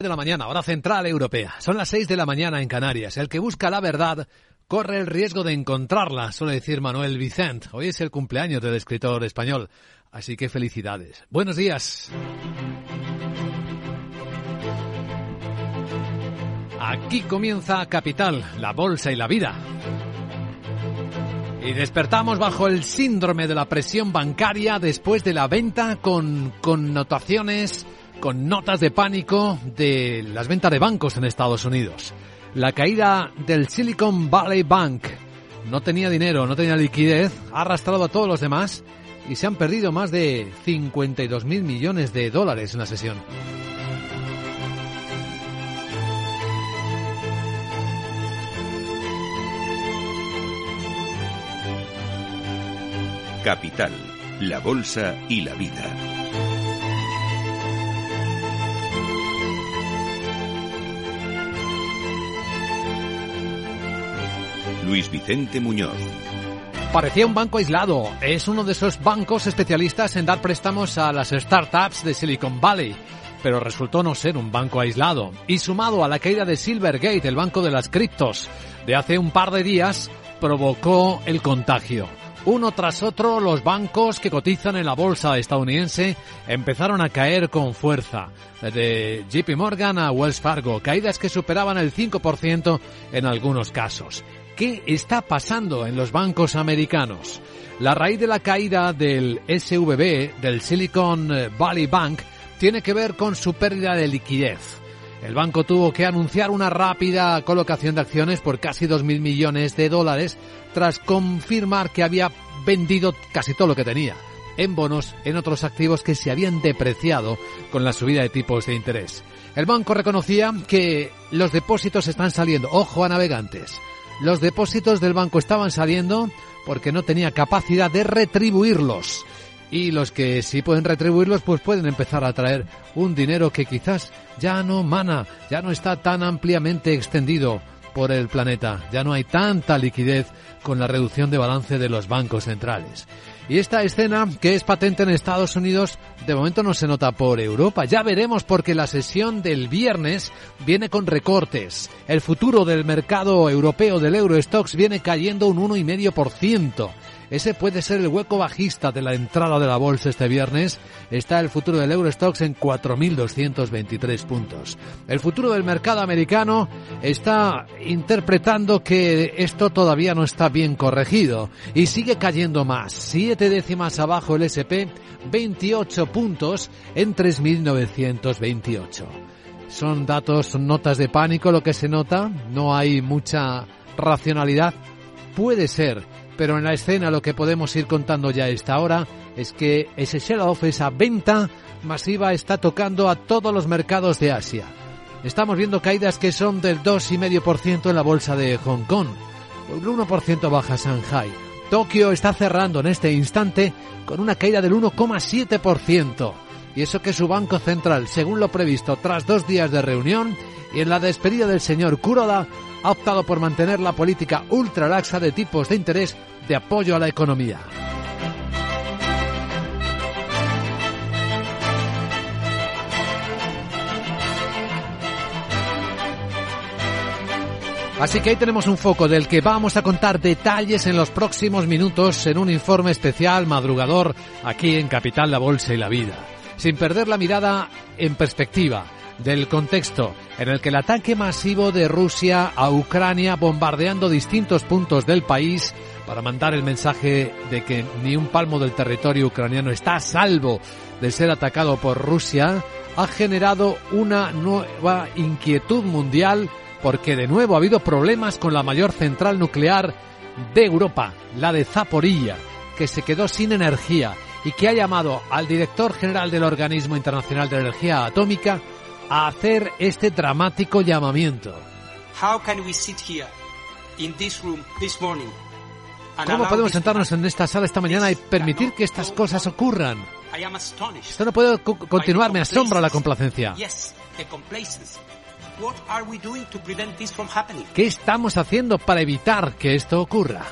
de la mañana, hora central europea. Son las 6 de la mañana en Canarias. El que busca la verdad corre el riesgo de encontrarla, suele decir Manuel Vicent. Hoy es el cumpleaños del escritor español, así que felicidades. Buenos días. Aquí comienza Capital, la bolsa y la vida. Y despertamos bajo el síndrome de la presión bancaria después de la venta con connotaciones con notas de pánico de las ventas de bancos en Estados Unidos. La caída del Silicon Valley Bank no tenía dinero, no tenía liquidez, ha arrastrado a todos los demás y se han perdido más de 52 mil millones de dólares en la sesión. Capital, la Bolsa y la Vida. Luis Vicente Muñoz. Parecía un banco aislado. Es uno de esos bancos especialistas en dar préstamos a las startups de Silicon Valley. Pero resultó no ser un banco aislado. Y sumado a la caída de Silvergate, el banco de las criptos, de hace un par de días, provocó el contagio. Uno tras otro, los bancos que cotizan en la bolsa estadounidense empezaron a caer con fuerza. De JP Morgan a Wells Fargo, caídas que superaban el 5% en algunos casos. ¿Qué está pasando en los bancos americanos? La raíz de la caída del SVB, del Silicon Valley Bank, tiene que ver con su pérdida de liquidez. El banco tuvo que anunciar una rápida colocación de acciones por casi 2.000 millones de dólares tras confirmar que había vendido casi todo lo que tenía en bonos en otros activos que se habían depreciado con la subida de tipos de interés. El banco reconocía que los depósitos están saliendo, ojo a navegantes, los depósitos del banco estaban saliendo porque no tenía capacidad de retribuirlos. Y los que sí pueden retribuirlos, pues pueden empezar a traer un dinero que quizás ya no mana, ya no está tan ampliamente extendido por el planeta, ya no hay tanta liquidez con la reducción de balance de los bancos centrales. Y esta escena, que es patente en Estados Unidos, de momento no se nota por Europa. Ya veremos porque la sesión del viernes viene con recortes. El futuro del mercado europeo del Eurostox viene cayendo un 1,5%. Ese puede ser el hueco bajista de la entrada de la bolsa este viernes. Está el futuro del Eurostox en 4.223 puntos. El futuro del mercado americano está interpretando que esto todavía no está bien corregido y sigue cayendo más. Siete décimas abajo el SP, 28 puntos en 3.928. Son datos, son notas de pánico lo que se nota. No hay mucha racionalidad. Puede ser pero en la escena lo que podemos ir contando ya a esta hora es que ese sell-off, esa venta masiva está tocando a todos los mercados de Asia. Estamos viendo caídas que son del 2,5% en la bolsa de Hong Kong, el 1% baja Shanghai. Tokio está cerrando en este instante con una caída del 1,7%. Y eso que su Banco Central, según lo previsto tras dos días de reunión y en la despedida del señor Kuroda, ha optado por mantener la política ultralaxa de tipos de interés de apoyo a la economía. Así que ahí tenemos un foco del que vamos a contar detalles en los próximos minutos en un informe especial madrugador aquí en Capital La Bolsa y la Vida. Sin perder la mirada en perspectiva del contexto en el que el ataque masivo de Rusia a Ucrania bombardeando distintos puntos del país para mandar el mensaje de que ni un palmo del territorio ucraniano está a salvo de ser atacado por Rusia, ha generado una nueva inquietud mundial porque de nuevo ha habido problemas con la mayor central nuclear de Europa, la de Zaporilla, que se quedó sin energía y que ha llamado al director general del Organismo Internacional de Energía Atómica a hacer este dramático llamamiento. ¿Cómo podemos sentarnos en esta sala esta mañana y permitir que estas cosas ocurran? Esto no puede continuar, me asombra la complacencia. ¿Qué estamos haciendo para evitar que esto ocurra?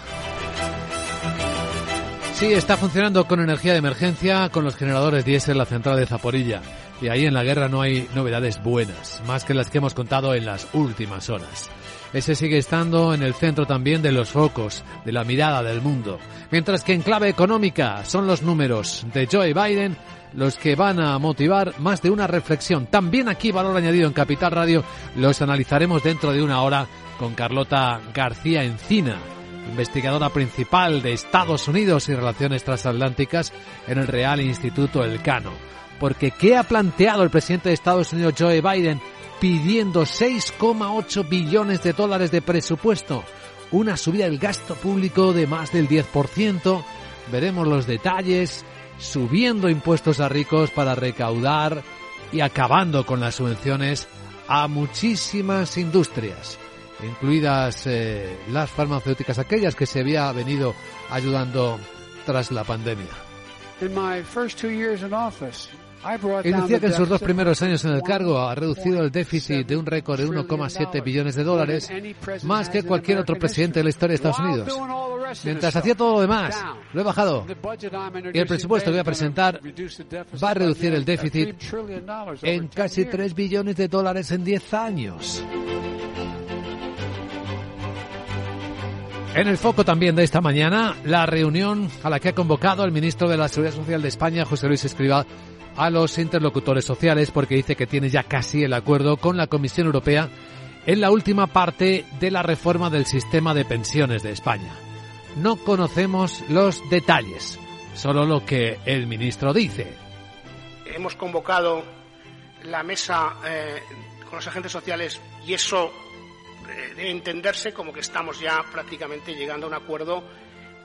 Sí, está funcionando con energía de emergencia con los generadores diésel la central de Zaporilla. y ahí en la guerra no hay novedades buenas, más que las que hemos contado en las últimas horas. Ese sigue estando en el centro también de los focos, de la mirada del mundo. Mientras que en clave económica son los números de Joe Biden los que van a motivar más de una reflexión. También aquí valor añadido en Capital Radio los analizaremos dentro de una hora con Carlota García Encina, investigadora principal de Estados Unidos y Relaciones Transatlánticas en el Real Instituto Elcano. Porque ¿qué ha planteado el presidente de Estados Unidos Joe Biden pidiendo 6,8 billones de dólares de presupuesto? Una subida del gasto público de más del 10%. Veremos los detalles, subiendo impuestos a ricos para recaudar y acabando con las subvenciones a muchísimas industrias incluidas eh, las farmacéuticas, aquellas que se había venido ayudando tras la pandemia. Y decía que en sus dos primeros años en el cargo ha reducido el déficit de un récord de 1,7 billones de dólares, más que cualquier otro presidente de la historia de Estados Unidos. Mientras hacía todo lo demás, lo he bajado. Y el presupuesto que voy a presentar va a reducir el déficit en casi 3 billones de dólares en 10 años. En el foco también de esta mañana, la reunión a la que ha convocado el ministro de la Seguridad Social de España, José Luis Escrivá, a los interlocutores sociales porque dice que tiene ya casi el acuerdo con la Comisión Europea en la última parte de la reforma del sistema de pensiones de España. No conocemos los detalles, solo lo que el ministro dice. Hemos convocado la mesa eh, con los agentes sociales y eso debe entenderse como que estamos ya prácticamente llegando a un acuerdo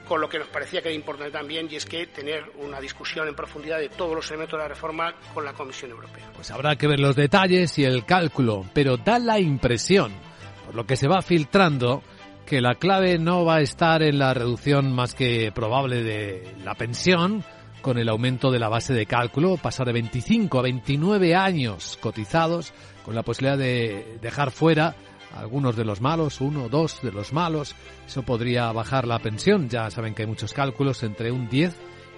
con lo que nos parecía que era importante también, y es que tener una discusión en profundidad de todos los elementos de la reforma con la Comisión Europea. Pues habrá que ver los detalles y el cálculo, pero da la impresión, por lo que se va filtrando, que la clave no va a estar en la reducción más que probable de la pensión, con el aumento de la base de cálculo, pasar de 25 a 29 años cotizados, con la posibilidad de dejar fuera algunos de los malos, uno, dos de los malos, eso podría bajar la pensión. Ya saben que hay muchos cálculos entre un 10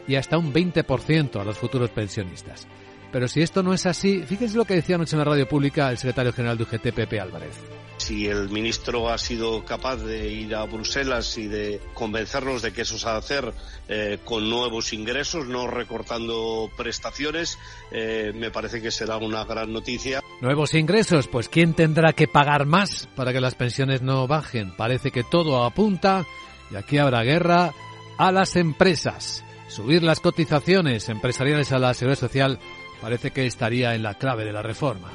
y hasta un 20% a los futuros pensionistas. Pero si esto no es así, fíjense lo que decía anoche en la radio pública el secretario general de UGT, Pepe Álvarez. Si el ministro ha sido capaz de ir a Bruselas y de convencernos de que eso se ha de hacer eh, con nuevos ingresos, no recortando prestaciones, eh, me parece que será una gran noticia. Nuevos ingresos, pues ¿quién tendrá que pagar más para que las pensiones no bajen? Parece que todo apunta, y aquí habrá guerra, a las empresas. Subir las cotizaciones empresariales a la seguridad social parece que estaría en la clave de la reforma.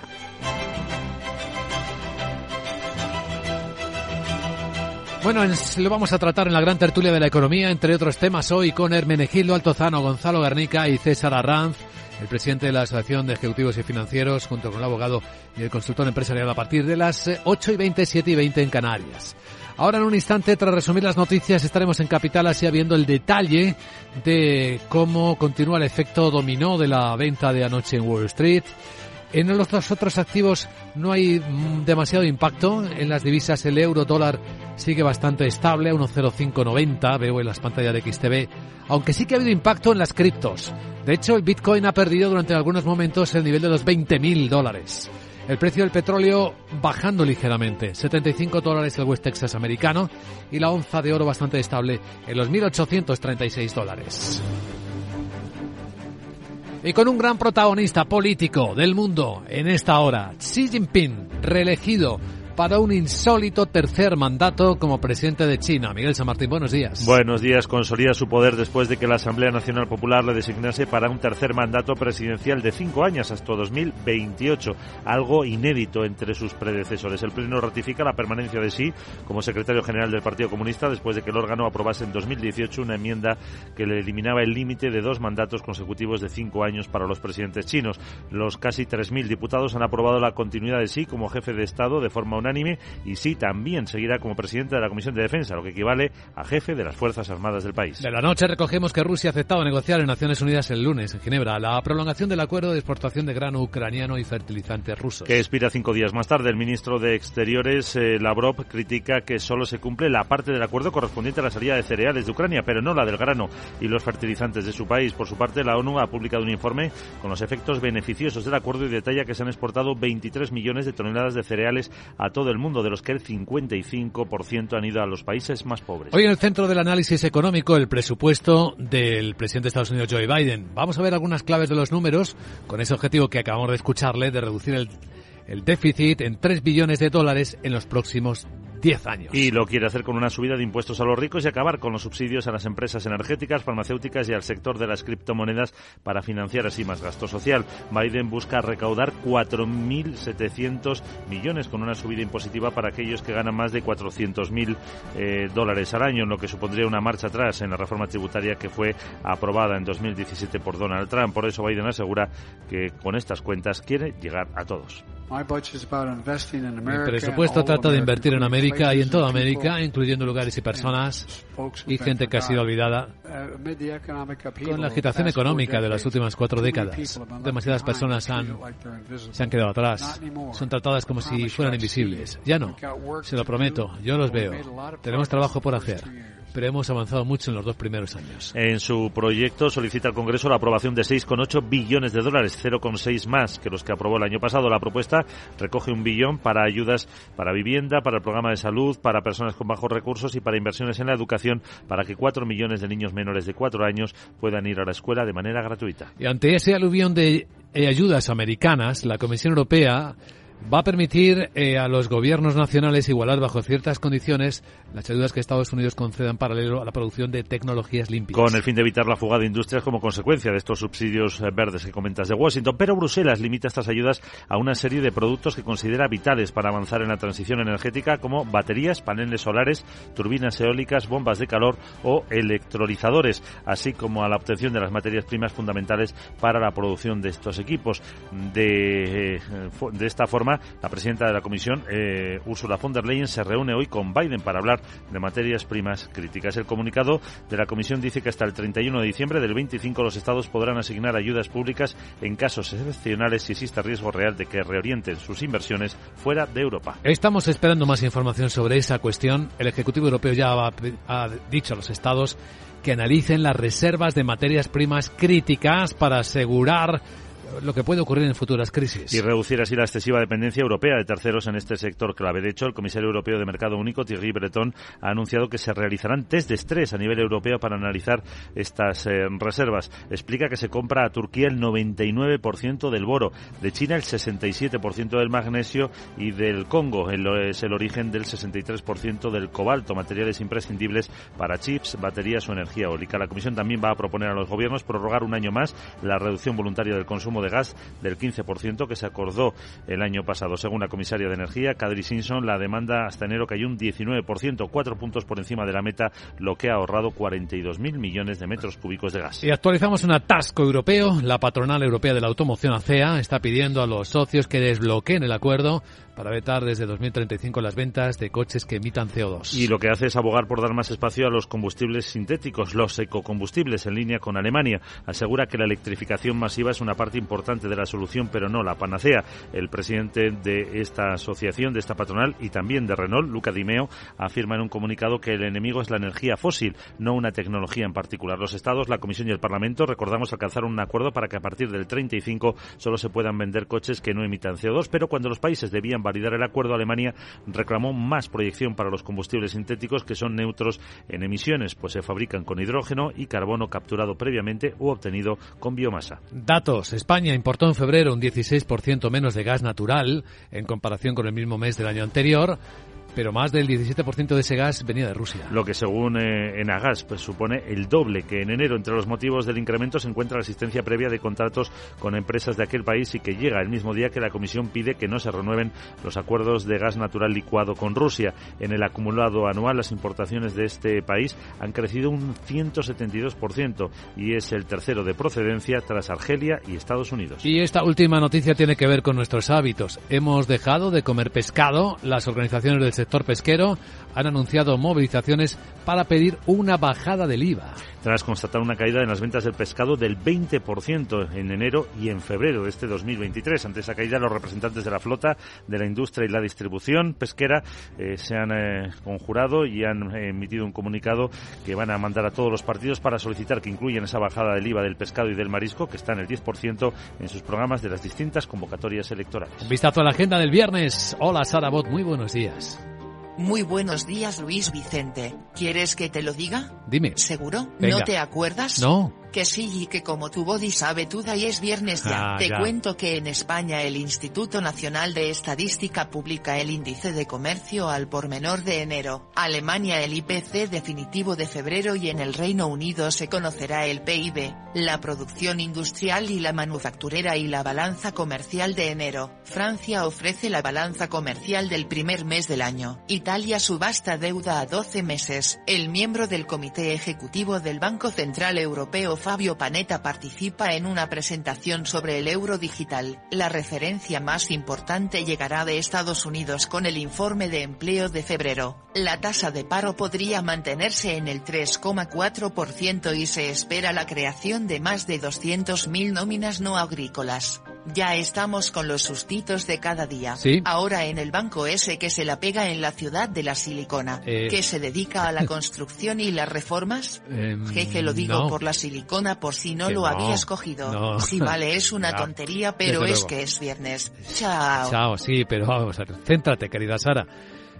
Bueno, lo vamos a tratar en la gran tertulia de la economía, entre otros temas hoy con Hermenegildo Altozano, Gonzalo Garnica y César Arranz, el presidente de la Asociación de Ejecutivos y Financieros, junto con el abogado y el consultor empresarial a partir de las 8 y 20, 7 y 20 en Canarias. Ahora en un instante, tras resumir las noticias, estaremos en Capital Asia viendo el detalle de cómo continúa el efecto dominó de la venta de anoche en Wall Street. En los otros activos no hay demasiado impacto. En las divisas el euro dólar sigue bastante estable a 1.0590, veo en las pantallas de XTV, aunque sí que ha habido impacto en las criptos. De hecho, el Bitcoin ha perdido durante algunos momentos el nivel de los 20.000 dólares. El precio del petróleo bajando ligeramente, 75 dólares el West Texas americano y la onza de oro bastante estable en los 1.836 dólares. Y con un gran protagonista político del mundo en esta hora, Xi Jinping, reelegido para un insólito tercer mandato como presidente de China. Miguel San Martín, buenos días. Buenos días. Consolida su poder después de que la Asamblea Nacional Popular le designase para un tercer mandato presidencial de cinco años hasta 2028, algo inédito entre sus predecesores. El Pleno ratifica la permanencia de sí como secretario general del Partido Comunista después de que el órgano aprobase en 2018 una enmienda que le eliminaba el límite de dos mandatos consecutivos de cinco años para los presidentes chinos. Los casi 3.000 diputados han aprobado la continuidad de sí como jefe de Estado de forma unánime unánime y sí también seguirá como presidente de la Comisión de Defensa, lo que equivale a jefe de las Fuerzas Armadas del país. De la noche recogemos que Rusia ha aceptado negociar en Naciones Unidas el lunes en Ginebra la prolongación del acuerdo de exportación de grano ucraniano y fertilizantes rusos. Que expira cinco días más tarde. El ministro de Exteriores, eh, Lavrov, critica que solo se cumple la parte del acuerdo correspondiente a la salida de cereales de Ucrania, pero no la del grano y los fertilizantes de su país. Por su parte, la ONU ha publicado un informe con los efectos beneficiosos del acuerdo y detalla que se han exportado 23 millones de toneladas de cereales a todo el mundo, de los que el 55% han ido a los países más pobres. Hoy en el centro del análisis económico, el presupuesto del presidente de Estados Unidos, Joe Biden. Vamos a ver algunas claves de los números con ese objetivo que acabamos de escucharle de reducir el, el déficit en 3 billones de dólares en los próximos 10 años. Y lo quiere hacer con una subida de impuestos a los ricos y acabar con los subsidios a las empresas energéticas, farmacéuticas y al sector de las criptomonedas para financiar así más gasto social. Biden busca recaudar 4.700 millones con una subida impositiva para aquellos que ganan más de 400.000 eh, dólares al año, lo que supondría una marcha atrás en la reforma tributaria que fue aprobada en 2017 por Donald Trump. Por eso Biden asegura que con estas cuentas quiere llegar a todos. Mi presupuesto trata de invertir en América y en toda América, incluyendo lugares y personas y gente que ha sido olvidada con la agitación económica de las últimas cuatro décadas. Demasiadas personas han, se han quedado atrás. Son tratadas como si fueran invisibles. Ya no. Se lo prometo. Yo los veo. Tenemos trabajo por hacer pero hemos avanzado mucho en los dos primeros años. En su proyecto solicita al Congreso la aprobación de 6,8 billones de dólares, 0,6 más que los que aprobó el año pasado. La propuesta recoge un billón para ayudas para vivienda, para el programa de salud, para personas con bajos recursos y para inversiones en la educación para que 4 millones de niños menores de 4 años puedan ir a la escuela de manera gratuita. Y ante ese aluvión de eh, ayudas americanas, la Comisión Europea va a permitir eh, a los gobiernos nacionales igualar bajo ciertas condiciones las ayudas que Estados Unidos conceda en paralelo a la producción de tecnologías limpias. Con el fin de evitar la fuga de industrias como consecuencia de estos subsidios eh, verdes que comentas de Washington. Pero Bruselas limita estas ayudas a una serie de productos que considera vitales para avanzar en la transición energética como baterías, paneles solares, turbinas eólicas, bombas de calor o electrolizadores, así como a la obtención de las materias primas fundamentales para la producción de estos equipos. De, eh, de esta forma, la presidenta de la Comisión, eh, Ursula von der Leyen, se reúne hoy con Biden para hablar de materias primas críticas. El comunicado de la Comisión dice que hasta el 31 de diciembre del 25 los Estados podrán asignar ayudas públicas en casos excepcionales si existe riesgo real de que reorienten sus inversiones fuera de Europa. Estamos esperando más información sobre esa cuestión. El Ejecutivo Europeo ya ha, ha dicho a los Estados que analicen las reservas de materias primas críticas para asegurar lo que puede ocurrir en futuras crisis. Y reducir así la excesiva dependencia europea de terceros en este sector clave. De hecho, el comisario europeo de Mercado Único, Thierry Breton, ha anunciado que se realizarán test de estrés a nivel europeo para analizar estas eh, reservas. Explica que se compra a Turquía el 99% del boro, de China el 67% del magnesio y del Congo es el origen del 63% del cobalto, materiales imprescindibles para chips, baterías o energía eólica. La Comisión también va a proponer a los gobiernos prorrogar un año más la reducción voluntaria del consumo de gas del 15% que se acordó el año pasado. Según la comisaria de Energía, Kadri Simpson, la demanda hasta enero cayó un 19%, cuatro puntos por encima de la meta, lo que ha ahorrado 42.000 millones de metros cúbicos de gas. Y actualizamos un atasco europeo. La patronal europea de la automoción ACEA está pidiendo a los socios que desbloqueen el acuerdo para vetar desde 2035 las ventas de coches que emitan CO2. Y lo que hace es abogar por dar más espacio a los combustibles sintéticos, los ecocombustibles, en línea con Alemania. Asegura que la electrificación masiva es una parte importante de la solución, pero no la panacea. El presidente de esta asociación, de esta patronal y también de Renault, Luca Di Meo, afirma en un comunicado que el enemigo es la energía fósil, no una tecnología en particular. Los Estados, la Comisión y el Parlamento, recordamos, alcanzaron un acuerdo para que a partir del 35 solo se puedan vender coches que no emitan CO2, pero cuando los países debían validar el acuerdo, Alemania reclamó más proyección para los combustibles sintéticos que son neutros en emisiones, pues se fabrican con hidrógeno y carbono capturado previamente u obtenido con biomasa. Datos. España importó en febrero un 16% menos de gas natural en comparación con el mismo mes del año anterior pero más del 17% de ese gas venía de Rusia. Lo que según eh, Enagas pues, supone el doble que en enero. Entre los motivos del incremento se encuentra la existencia previa de contratos con empresas de aquel país y que llega el mismo día que la Comisión pide que no se renueven los acuerdos de gas natural licuado con Rusia. En el acumulado anual las importaciones de este país han crecido un 172% y es el tercero de procedencia tras Argelia y Estados Unidos. Y esta última noticia tiene que ver con nuestros hábitos. Hemos dejado de comer pescado. Las organizaciones del sector pesquero han anunciado movilizaciones para pedir una bajada del IVA tras constatar una caída en las ventas del pescado del 20% en enero y en febrero de este 2023. Ante esa caída, los representantes de la flota, de la industria y la distribución pesquera eh, se han eh, conjurado y han eh, emitido un comunicado que van a mandar a todos los partidos para solicitar que incluyan esa bajada del IVA del pescado y del marisco, que está en el 10% en sus programas de las distintas convocatorias electorales. Un vistazo a la agenda del viernes. Hola, Sara Bot, muy buenos días. Muy buenos días, Luis Vicente. ¿Quieres que te lo diga? Dime. ¿Seguro? ¿No te acuerdas? No. Que sí y que como tu body sabe toda y es viernes ya. Ah, Te ya. cuento que en España el Instituto Nacional de Estadística publica el índice de comercio al por menor de enero, Alemania el IPC definitivo de febrero y en el Reino Unido se conocerá el PIB, la producción industrial y la manufacturera y la balanza comercial de enero. Francia ofrece la balanza comercial del primer mes del año. Italia subasta deuda a 12 meses. El miembro del Comité Ejecutivo del Banco Central Europeo Fabio Panetta participa en una presentación sobre el euro digital. La referencia más importante llegará de Estados Unidos con el informe de empleo de febrero. La tasa de paro podría mantenerse en el 3,4% y se espera la creación de más de 200.000 nóminas no agrícolas. Ya estamos con los sustitos de cada día. Sí. Ahora en el banco ese que se la pega en la ciudad de la silicona, Eh. que se dedica a la construcción y las reformas. Em, Jeje, lo digo no. por la silicona por si no Que lo no, habías cogido. no. Sí, vale, es una tontería, pero desde es luego. que es viernes. Chao. Chao, sí, pero vamos a ver. Céntrate, querida Sara.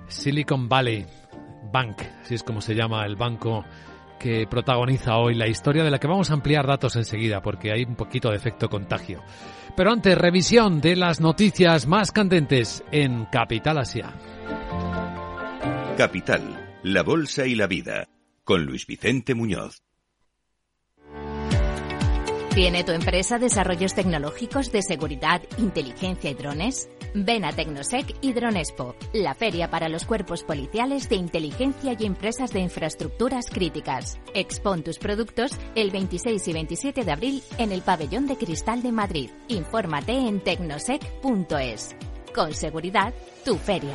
Silicon Valley Bank, así es como se llama el banco que protagoniza hoy la historia de la que vamos a ampliar datos enseguida porque hay un poquito de efecto contagio. Pero antes, revisión de las noticias más candentes en Capital Asia. Capital, la Bolsa y la Vida, con Luis Vicente Muñoz. ¿Tiene tu empresa desarrollos tecnológicos de seguridad, inteligencia y drones? Ven a Tecnosec y Dronespo, la feria para los cuerpos policiales de inteligencia y empresas de infraestructuras críticas. Expon tus productos el 26 y 27 de abril en el Pabellón de Cristal de Madrid. Infórmate en tecnosec.es. Con seguridad, tu feria.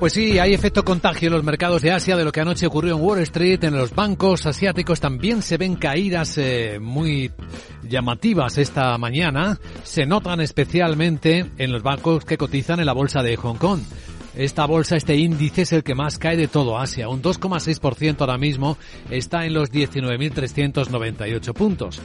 Pues sí, hay efecto contagio en los mercados de Asia de lo que anoche ocurrió en Wall Street, en los bancos asiáticos también se ven caídas eh, muy llamativas esta mañana, se notan especialmente en los bancos que cotizan en la bolsa de Hong Kong. Esta bolsa, este índice es el que más cae de todo Asia, un 2,6% ahora mismo está en los 19.398 puntos.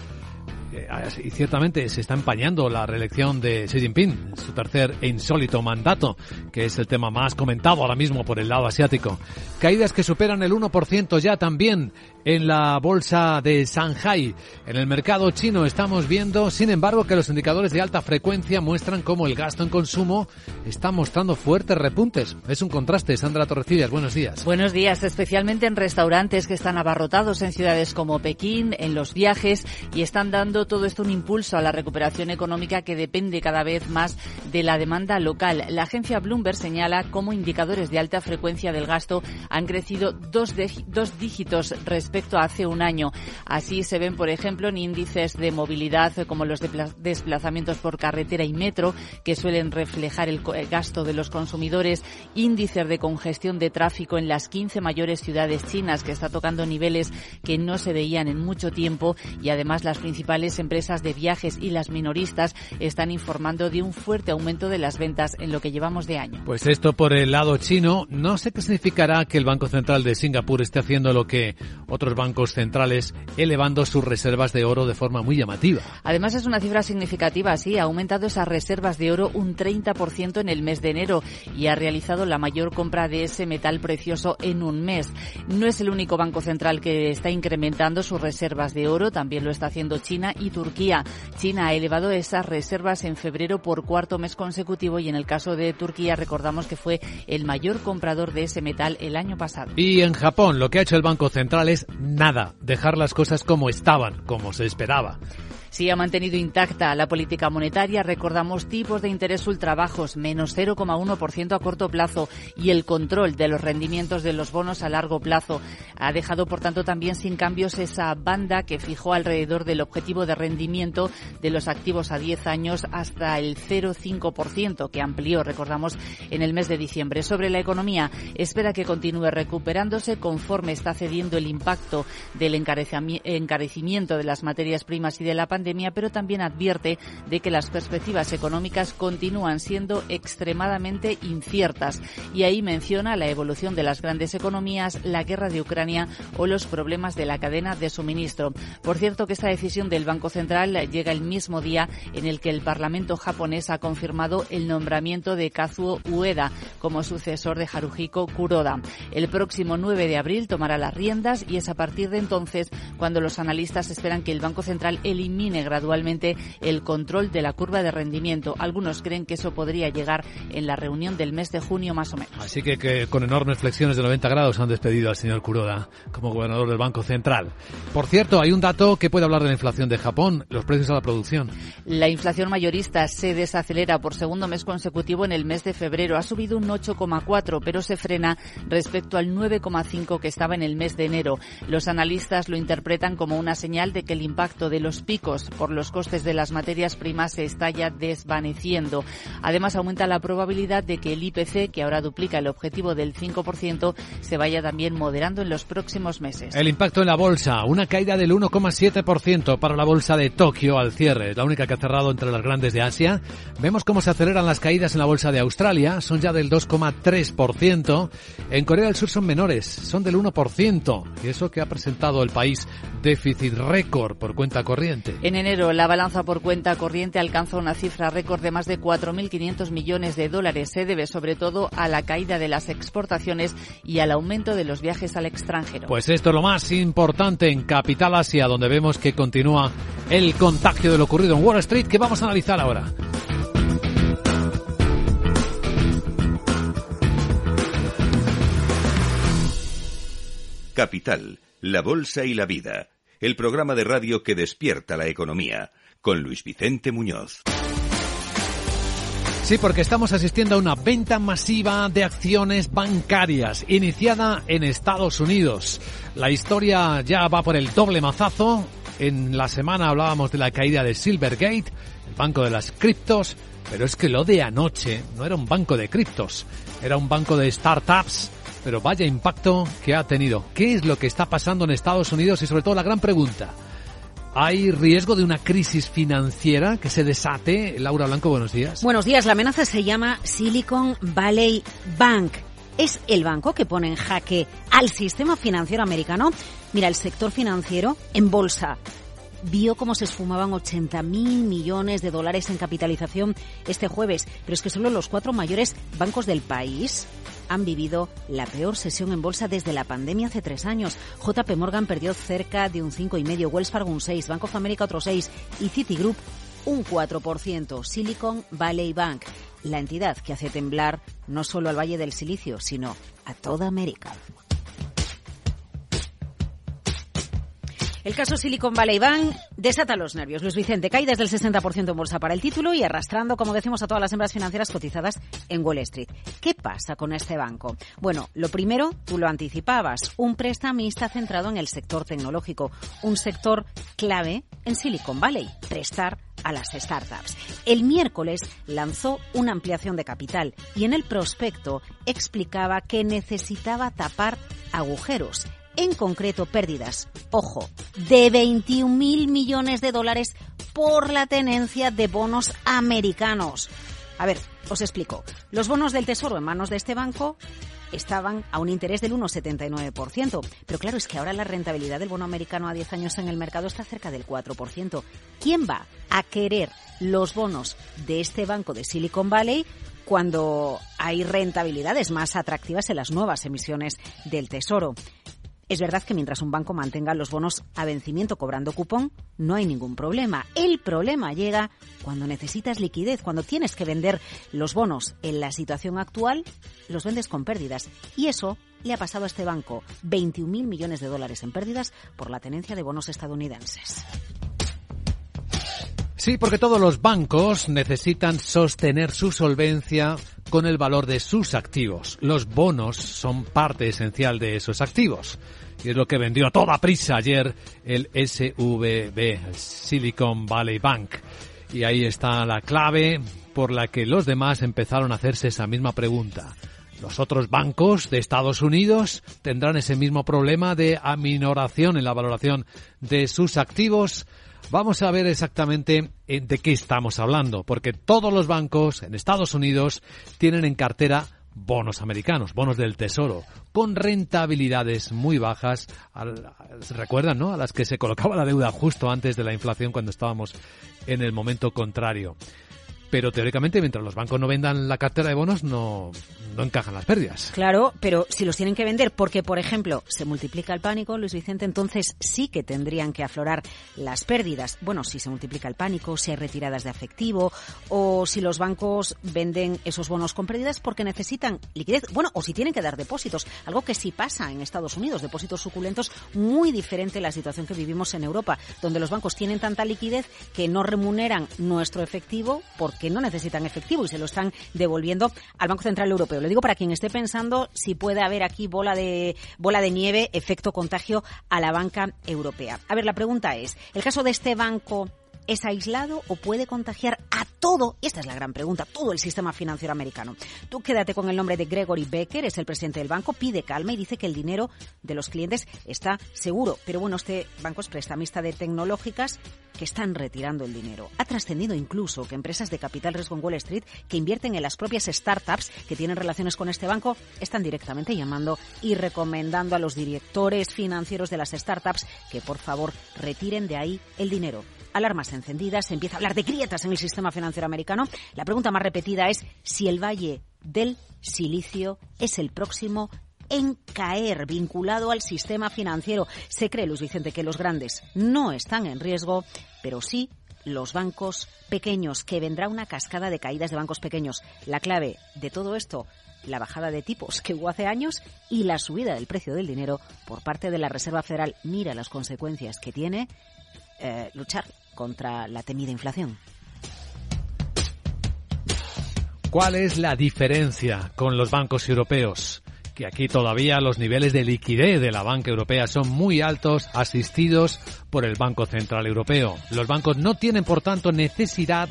Eh, Y ciertamente se está empañando la reelección de Xi Jinping, su tercer e insólito mandato, que es el tema más comentado ahora mismo por el lado asiático. Caídas que superan el 1% ya también en la bolsa de Shanghai. En el mercado chino estamos viendo, sin embargo, que los indicadores de alta frecuencia muestran cómo el gasto en consumo está mostrando fuertes repuntes. Es un contraste. Sandra Torrecillas, buenos días. Buenos días, especialmente en restaurantes que están abarrotados en ciudades como Pekín, en los viajes y están dando todo esto un impulso a la recuperación económica que depende cada vez más de la demanda local. La agencia Bloomberg señala cómo indicadores de alta frecuencia del gasto han crecido dos, dos dígitos respecto respecto a hace un año. Así se ven, por ejemplo, en índices de movilidad como los desplazamientos por carretera y metro, que suelen reflejar el, gasto de los consumidores, índices de congestión de tráfico en las 15 mayores ciudades chinas, que está tocando niveles que no se veían en mucho tiempo, y además las principales empresas de viajes y las minoristas están informando de un fuerte aumento de las ventas en lo que llevamos de año. Pues esto por el lado chino, no sé qué significará que el Banco Central de Singapur esté haciendo lo que otros bancos centrales, elevando sus reservas de oro de forma muy llamativa. Además es una cifra significativa, sí, ha aumentado esas reservas de oro un 30% en el mes de enero y ha realizado la mayor compra de ese metal precioso en un mes. No es el único banco central que está incrementando sus reservas de oro, también lo está haciendo China y Turquía. China ha elevado esas reservas en febrero por cuarto mes consecutivo y en el caso de Turquía recordamos que fue el mayor comprador de ese metal el año pasado. Y en Japón lo que ha hecho el Banco Central es nada, dejar las cosas como estaban, como se esperaba. Sí ha mantenido intacta la política monetaria. Recordamos tipos de interés ultrabajos, menos 0,1% a corto plazo y el control de los rendimientos de los bonos a largo plazo. Ha dejado, por tanto, también sin cambios esa banda que fijó alrededor del objetivo de rendimiento de los activos a 10 años hasta el 0,5% que amplió, recordamos, en el mes de diciembre. Sobre la economía, espera que continúe recuperándose conforme está cediendo el impacto del encarecimiento de las materias primas y de la pandemia pandemia, pero también advierte de que las perspectivas económicas continúan siendo extremadamente inciertas. Y ahí menciona la evolución de las grandes economías, la guerra de Ucrania o los problemas de la cadena de suministro. Por cierto que esta decisión del Banco Central llega el mismo día en el que el Parlamento japonés ha confirmado el nombramiento de Kazuo Ueda como sucesor de Haruhiko Kuroda. El próximo 9 de abril tomará las riendas y es a partir de entonces cuando los analistas esperan que el Banco Central elimine gradualmente el control de la curva de rendimiento. Algunos creen que eso podría llegar en la reunión del mes de junio más o menos. Así que, con enormes flexiones de 90 grados han despedido al señor Kuroda como gobernador del Banco Central. Por cierto, hay un dato que puede hablar de la inflación de Japón, los precios a la producción. La inflación mayorista se desacelera por segundo mes consecutivo en el mes de febrero. Ha subido un 8,4, pero se frena respecto al 9,5 que estaba en el mes de enero. Los analistas lo interpretan como una señal de que el impacto de los picos por los costes de las materias primas se está ya desvaneciendo. Además, aumenta la probabilidad de que el IPC, que ahora duplica el objetivo del 5%, se vaya también moderando en los próximos meses. El impacto en la bolsa, una caída del 1,7% para la bolsa de Tokio al cierre, la única que ha cerrado entre las grandes de Asia. Vemos cómo se aceleran las caídas en la bolsa de Australia, son ya del 2,3%. En Corea del Sur son menores, son del 1%. Y eso que ha presentado el país déficit récord por cuenta corriente. En enero, la balanza por cuenta corriente alcanzó una cifra récord de más de 4.500 millones de dólares. Se debe sobre todo a la caída de las exportaciones y al aumento de los viajes al extranjero. Pues esto es lo más importante en Capital Asia, donde vemos que continúa el contagio de lo ocurrido en Wall Street, que vamos a analizar ahora. Capital, la Bolsa y la Vida el programa de radio que despierta la economía, con Luis Vicente Muñoz. Sí, porque estamos asistiendo a una venta masiva de acciones bancarias iniciada en Estados Unidos. La historia ya va por el doble mazazo. En la semana hablábamos de la caída de Silvergate, el banco de las criptos, pero es que lo de anoche no era un banco de criptos, era un banco de startups pero vaya impacto que ha tenido. ¿Qué es lo que está pasando en Estados Unidos? Y sobre todo la gran pregunta. ¿Hay riesgo de una crisis financiera que se desate? Laura Blanco, buenos días. Buenos días. La amenaza se llama Silicon Valley Bank. Es el banco que pone en jaque al sistema financiero americano. Mira, el sector financiero en bolsa vio cómo se esfumaban 80.000 millones de dólares en capitalización este jueves. Pero es que solo los cuatro mayores bancos del país han vivido la peor sesión en bolsa desde la pandemia hace tres años. JP Morgan perdió cerca de un 5,5%, Wells Fargo un 6%, Bank of America otro 6% y Citigroup un 4%. Silicon Valley Bank, la entidad que hace temblar no solo al Valle del Silicio, sino a toda América. El caso Silicon Valley Bank desata los nervios. Luis Vicente, cae desde el 60% en bolsa para el título y arrastrando, como decimos, a todas las hembras financieras cotizadas en Wall Street. ¿Qué pasa con este banco? Bueno, lo primero, tú lo anticipabas, un prestamista centrado en el sector tecnológico, un sector clave en Silicon Valley, prestar a las startups. El miércoles lanzó una ampliación de capital y en el prospecto explicaba que necesitaba tapar agujeros en concreto pérdidas, ojo, de 21 mil millones de dólares por la tenencia de bonos americanos. A ver, os explico. Los bonos del Tesoro en manos de este banco estaban a un interés del 1,79%. Pero claro, es que ahora la rentabilidad del bono americano a 10 años en el mercado está cerca del 4%. ¿Quién va a querer los bonos de este banco de Silicon Valley cuando hay rentabilidades más atractivas en las nuevas emisiones del Tesoro? Es verdad que mientras un banco mantenga los bonos a vencimiento cobrando cupón, no hay ningún problema. El problema llega cuando necesitas liquidez, cuando tienes que vender los bonos en la situación actual, los vendes con pérdidas. Y eso le ha pasado a este banco 21.000 millones de dólares en pérdidas por la tenencia de bonos estadounidenses. Sí, porque todos los bancos necesitan sostener su solvencia con el valor de sus activos. Los bonos son parte esencial de esos activos. Y es lo que vendió a toda prisa ayer el SVB, Silicon Valley Bank. Y ahí está la clave por la que los demás empezaron a hacerse esa misma pregunta. ¿Los otros bancos de Estados Unidos tendrán ese mismo problema de aminoración en la valoración de sus activos? Vamos a ver exactamente de qué estamos hablando, porque todos los bancos en Estados Unidos tienen en cartera bonos americanos, bonos del tesoro, con rentabilidades muy bajas. ¿Se recuerdan, no? A las que se colocaba la deuda justo antes de la inflación cuando estábamos en el momento contrario pero teóricamente mientras los bancos no vendan la cartera de bonos no, no encajan las pérdidas. Claro, pero si los tienen que vender porque, por ejemplo, se multiplica el pánico, Luis Vicente, entonces sí que tendrían que aflorar las pérdidas. Bueno, si se multiplica el pánico, si hay retiradas de efectivo o si los bancos venden esos bonos con pérdidas porque necesitan liquidez. Bueno, o si tienen que dar depósitos, algo que sí pasa en Estados Unidos, depósitos suculentos, muy diferente a la situación que vivimos en Europa, donde los bancos tienen tanta liquidez que no remuneran nuestro efectivo porque que no necesitan efectivo y se lo están devolviendo al Banco Central Europeo. Le digo para quien esté pensando si puede haber aquí bola de, bola de nieve, efecto contagio a la banca europea. A ver, la pregunta es, ¿el caso de este banco es aislado o puede contagiar a todo, y esta es la gran pregunta, todo el sistema financiero americano. Tú quédate con el nombre de Gregory Becker, es el presidente del banco, pide calma y dice que el dinero de los clientes está seguro. Pero bueno, este banco es prestamista de tecnológicas que están retirando el dinero. Ha trascendido incluso que empresas de capital riesgo en Wall Street que invierten en las propias startups que tienen relaciones con este banco están directamente llamando y recomendando a los directores financieros de las startups que por favor retiren de ahí el dinero alarmas encendidas, se empieza a hablar de grietas en el sistema financiero americano. La pregunta más repetida es si el Valle del Silicio es el próximo en caer vinculado al sistema financiero. Se cree, Luis Vicente, que los grandes no están en riesgo, pero sí los bancos pequeños, que vendrá una cascada de caídas de bancos pequeños. La clave de todo esto, la bajada de tipos que hubo hace años y la subida del precio del dinero por parte de la Reserva Federal. Mira las consecuencias que tiene eh, luchar contra la temida inflación. ¿Cuál es la diferencia con los bancos europeos? Que aquí todavía los niveles de liquidez de la banca europea son muy altos, asistidos por el Banco Central Europeo. Los bancos no tienen, por tanto, necesidad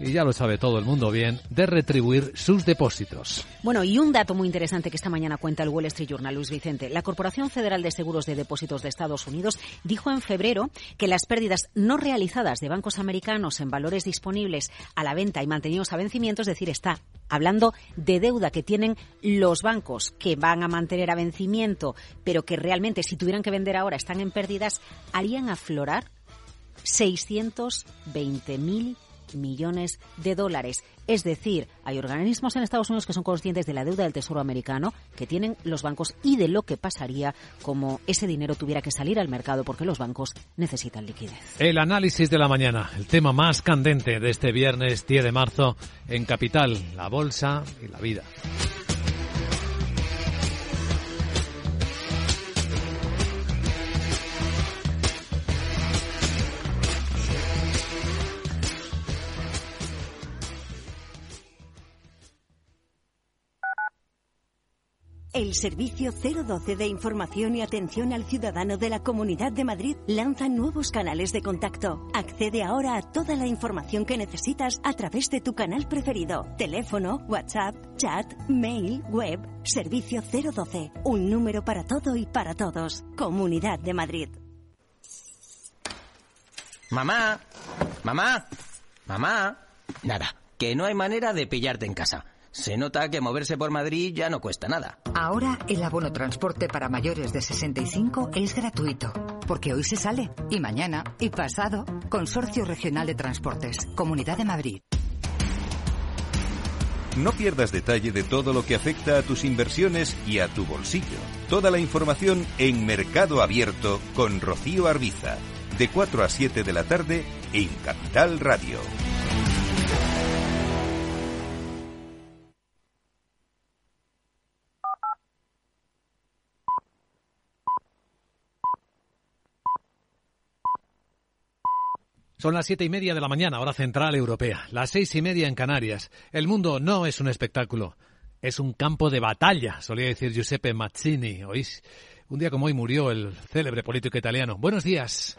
y ya lo sabe todo el mundo bien, de retribuir sus depósitos. Bueno, y un dato muy interesante que esta mañana cuenta el Wall Street Journal, Luis Vicente. La Corporación Federal de Seguros de Depósitos de Estados Unidos dijo en febrero que las pérdidas no realizadas de bancos americanos en valores disponibles a la venta y mantenidos a vencimiento, es decir, está hablando de deuda que tienen los bancos que van a mantener a vencimiento, pero que realmente si tuvieran que vender ahora están en pérdidas, harían aflorar 620.000 millones de dólares. Es decir, hay organismos en Estados Unidos que son conscientes de la deuda del Tesoro americano que tienen los bancos y de lo que pasaría como ese dinero tuviera que salir al mercado porque los bancos necesitan liquidez. El análisis de la mañana, el tema más candente de este viernes 10 de marzo en Capital, la bolsa y la vida. El Servicio 012 de Información y Atención al Ciudadano de la Comunidad de Madrid lanza nuevos canales de contacto. Accede ahora a toda la información que necesitas a través de tu canal preferido. Teléfono, WhatsApp, chat, mail, web. Servicio 012. Un número para todo y para todos. Comunidad de Madrid. Mamá, mamá, mamá. Nada, que no hay manera de pillarte en casa. Se nota que moverse por Madrid ya no cuesta nada. Ahora el abono transporte para mayores de 65 es gratuito, porque hoy se sale, y mañana, y pasado. Consorcio Regional de Transportes, Comunidad de Madrid. No pierdas detalle de todo lo que afecta a tus inversiones y a tu bolsillo. Toda la información en Mercado Abierto con Rocío Arbiza, de 4 a 7 de la tarde en Capital Radio. Son las siete y media de la mañana, hora central europea, las seis y media en Canarias. El mundo no es un espectáculo, es un campo de batalla, solía decir Giuseppe Mazzini. ¿Oís? Un día como hoy murió el célebre político italiano. Buenos días.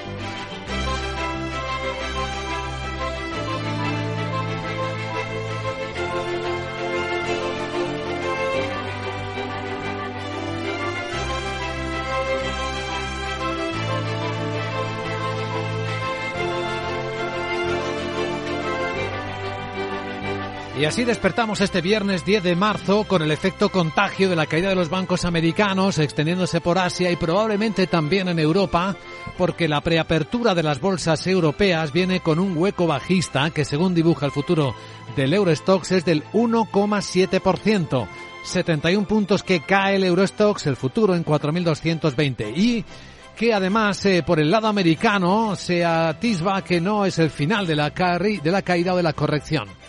Y así despertamos este viernes 10 de marzo con el efecto contagio de la caída de los bancos americanos extendiéndose por Asia y probablemente también en Europa, porque la preapertura de las bolsas europeas viene con un hueco bajista que según dibuja el futuro del Eurostox es del 1,7%. 71 puntos que cae el Eurostox, el futuro en 4.220 y que además eh, por el lado americano se atisba que no es el final de la, de la caída o de la corrección.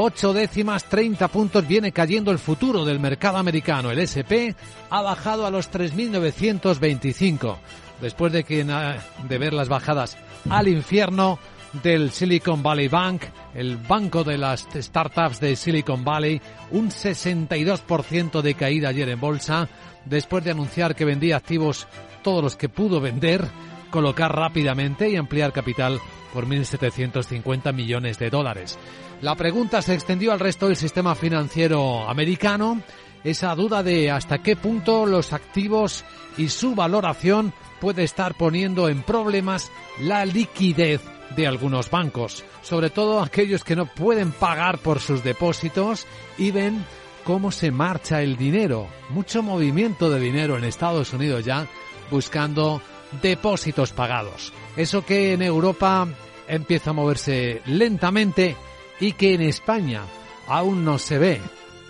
8 décimas, 30 puntos viene cayendo el futuro del mercado americano. El SP ha bajado a los 3.925 después de, que, de ver las bajadas al infierno del Silicon Valley Bank, el banco de las startups de Silicon Valley, un 62% de caída ayer en bolsa, después de anunciar que vendía activos todos los que pudo vender, colocar rápidamente y ampliar capital por 1.750 millones de dólares. La pregunta se extendió al resto del sistema financiero americano, esa duda de hasta qué punto los activos y su valoración puede estar poniendo en problemas la liquidez de algunos bancos, sobre todo aquellos que no pueden pagar por sus depósitos y ven cómo se marcha el dinero. Mucho movimiento de dinero en Estados Unidos ya buscando depósitos pagados. Eso que en Europa empieza a moverse lentamente y que en España aún no se ve.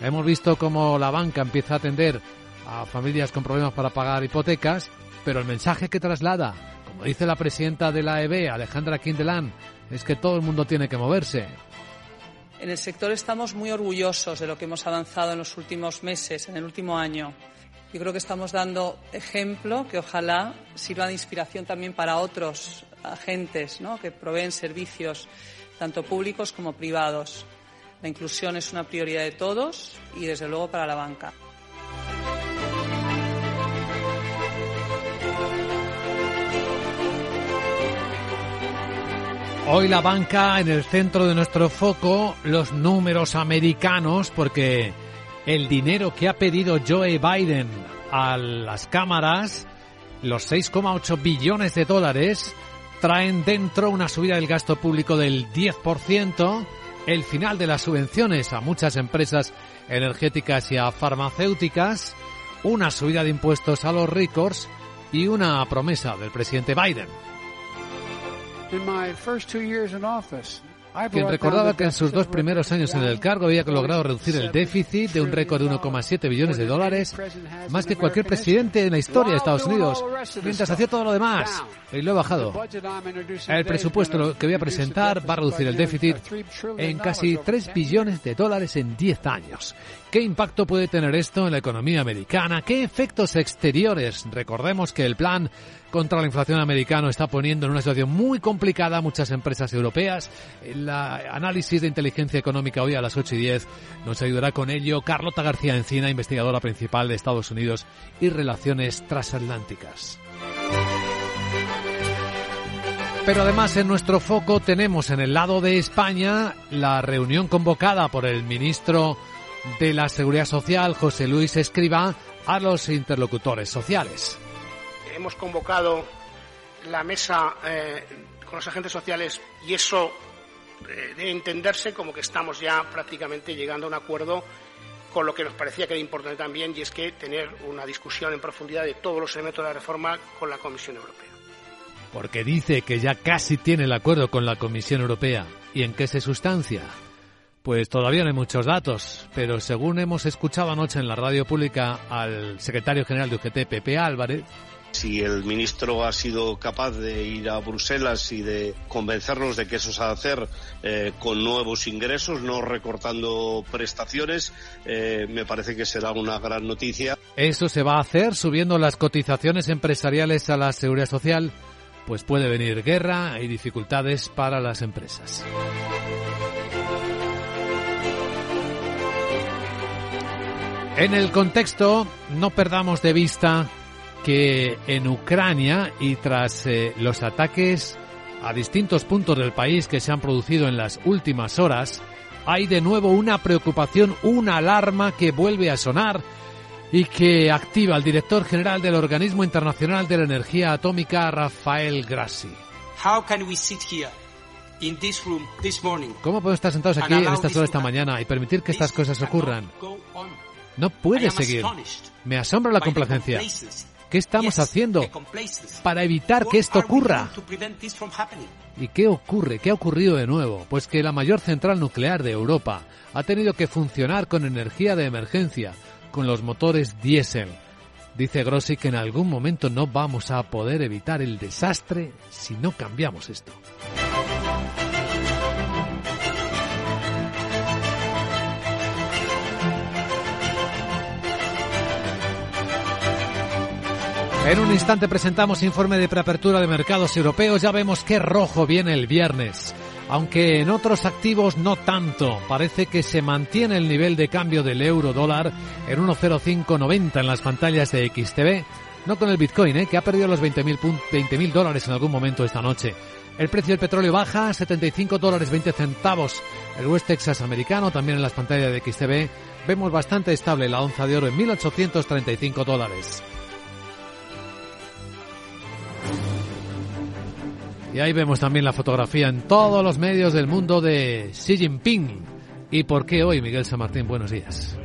Hemos visto cómo la banca empieza a atender a familias con problemas para pagar hipotecas, pero el mensaje que traslada, como dice la presidenta de la EB, Alejandra Quindelán, es que todo el mundo tiene que moverse. En el sector estamos muy orgullosos de lo que hemos avanzado en los últimos meses, en el último año. Yo creo que estamos dando ejemplo que ojalá sirva de inspiración también para otros agentes que proveen servicios tanto públicos como privados. La inclusión es una prioridad de todos y, desde luego, para la banca. Hoy la banca en el centro de nuestro foco, los números americanos, porque el dinero que ha pedido Joe Biden a las cámaras, los 6,8 billones de dólares, traen dentro una subida del gasto público del 10%, el final de las subvenciones a muchas empresas energéticas y a farmacéuticas, una subida de impuestos a los ricos y una promesa del presidente Biden. Quien recordaba que en sus dos primeros años en el cargo había logrado reducir el déficit de un récord de 1,7 billones de dólares, más que cualquier presidente en la historia de Estados Unidos, mientras hacía todo lo demás. Y lo he bajado. El presupuesto que voy a presentar va a reducir el déficit en casi 3 billones de dólares en 10 años. ¿Qué impacto puede tener esto en la economía americana? ¿Qué efectos exteriores? Recordemos que el plan contra la inflación americano está poniendo en una situación muy complicada a muchas empresas europeas. El análisis de inteligencia económica hoy a las 8 y 10 nos ayudará con ello Carlota García Encina, investigadora principal de Estados Unidos y relaciones transatlánticas. Pero además en nuestro foco tenemos en el lado de España la reunión convocada por el ministro de la Seguridad Social, José Luis Escriba, a los interlocutores sociales. Hemos convocado la mesa eh, con los agentes sociales y eso eh, debe entenderse como que estamos ya prácticamente llegando a un acuerdo con lo que nos parecía que era importante también y es que tener una discusión en profundidad de todos los elementos de la reforma con la Comisión Europea. Porque dice que ya casi tiene el acuerdo con la Comisión Europea. ¿Y en qué se sustancia? Pues todavía no hay muchos datos, pero según hemos escuchado anoche en la radio pública al secretario general de UGT, Pepe Álvarez, si el ministro ha sido capaz de ir a Bruselas y de convencernos de que eso se ha de hacer eh, con nuevos ingresos, no recortando prestaciones, eh, me parece que será una gran noticia. Eso se va a hacer subiendo las cotizaciones empresariales a la seguridad social, pues puede venir guerra y dificultades para las empresas. En el contexto, no perdamos de vista que en Ucrania y tras eh, los ataques a distintos puntos del país que se han producido en las últimas horas, hay de nuevo una preocupación, una alarma que vuelve a sonar y que activa el director general del Organismo Internacional de la Energía Atómica, Rafael Grassi. ¿Cómo podemos estar sentados aquí en estas horas esta mañana y permitir que estas cosas ocurran? No puede seguir. Me asombra la complacencia. ¿Qué estamos haciendo para evitar que esto ocurra? ¿Y qué ocurre? ¿Qué ha ocurrido de nuevo? Pues que la mayor central nuclear de Europa ha tenido que funcionar con energía de emergencia, con los motores diésel. Dice Grossi que en algún momento no vamos a poder evitar el desastre si no cambiamos esto. En un instante presentamos informe de preapertura de mercados europeos. Ya vemos qué rojo viene el viernes. Aunque en otros activos no tanto. Parece que se mantiene el nivel de cambio del euro dólar en 1.0590 en las pantallas de XTV. No con el Bitcoin, ¿eh? que ha perdido los 20.000 dólares en algún momento esta noche. El precio del petróleo baja, 75 dólares 20 centavos. El West Texas americano, también en las pantallas de XTV, vemos bastante estable la onza de oro en 1.835 dólares. Y ahí vemos también la fotografía en todos los medios del mundo de Xi Jinping. ¿Y por qué hoy, Miguel San Martín? Buenos días.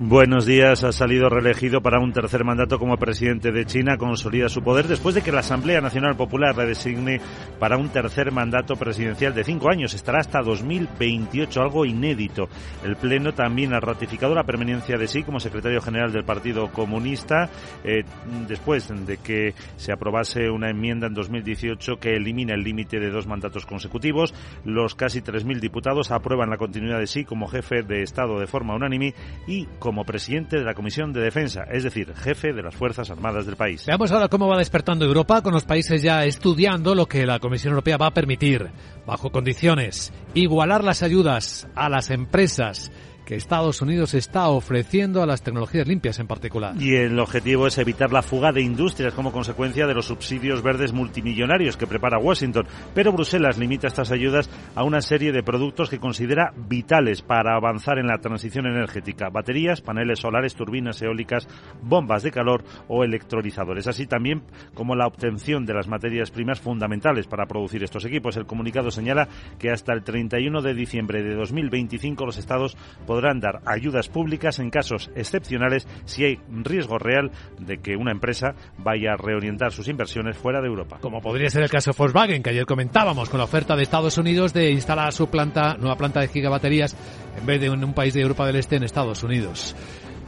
Buenos días. Ha salido reelegido para un tercer mandato como presidente de China. Consolida su poder después de que la Asamblea Nacional Popular le designe para un tercer mandato presidencial de cinco años. Estará hasta 2028, algo inédito. El Pleno también ha ratificado la permanencia de sí como secretario general del Partido Comunista eh, después de que se aprobase una enmienda en 2018 que elimina el límite de dos mandatos consecutivos. Los casi 3.000 diputados aprueban la continuidad de sí como jefe de Estado de forma unánime y como presidente de la Comisión de Defensa, es decir, jefe de las Fuerzas Armadas del país. Veamos ahora cómo va despertando Europa con los países ya estudiando lo que la Comisión Europea va a permitir, bajo condiciones, igualar las ayudas a las empresas que Estados Unidos está ofreciendo a las tecnologías limpias en particular. Y el objetivo es evitar la fuga de industrias como consecuencia de los subsidios verdes multimillonarios que prepara Washington. Pero Bruselas limita estas ayudas a una serie de productos que considera vitales para avanzar en la transición energética. Baterías, paneles solares, turbinas eólicas, bombas de calor o electrolizadores. Así también como la obtención de las materias primas fundamentales para producir estos equipos. El comunicado señala que hasta el 31 de diciembre de 2025 los estados podrán podrán dar ayudas públicas en casos excepcionales si hay riesgo real de que una empresa vaya a reorientar sus inversiones fuera de Europa. Como podría ser el caso de Volkswagen, que ayer comentábamos con la oferta de Estados Unidos de instalar su planta, nueva planta de gigabaterías en vez de en un país de Europa del Este en Estados Unidos.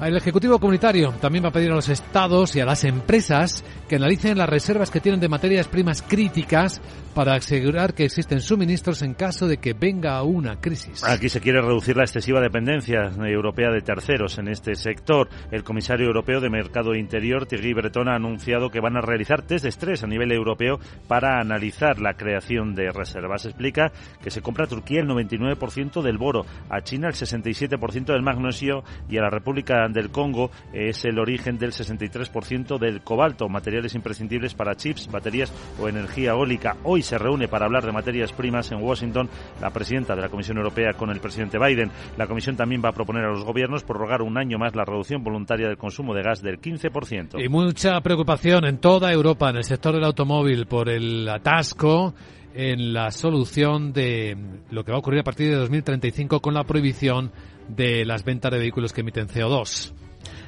El Ejecutivo Comunitario también va a pedir a los estados y a las empresas que analicen las reservas que tienen de materias primas críticas para asegurar que existen suministros en caso de que venga una crisis. Aquí se quiere reducir la excesiva dependencia europea de terceros en este sector. El comisario europeo de Mercado Interior, Thierry Breton, ha anunciado que van a realizar test de estrés a nivel europeo para analizar la creación de reservas. Explica que se compra a Turquía el 99% del boro, a China el 67% del magnesio y a la República del Congo es el origen del 63% del cobalto, materiales imprescindibles para chips, baterías o energía eólica. Hoy se reúne para hablar de materias primas en Washington la presidenta de la Comisión Europea con el presidente Biden. La Comisión también va a proponer a los gobiernos prorrogar un año más la reducción voluntaria del consumo de gas del 15%. Y mucha preocupación en toda Europa, en el sector del automóvil, por el atasco en la solución de lo que va a ocurrir a partir de 2035 con la prohibición de las ventas de vehículos que emiten CO2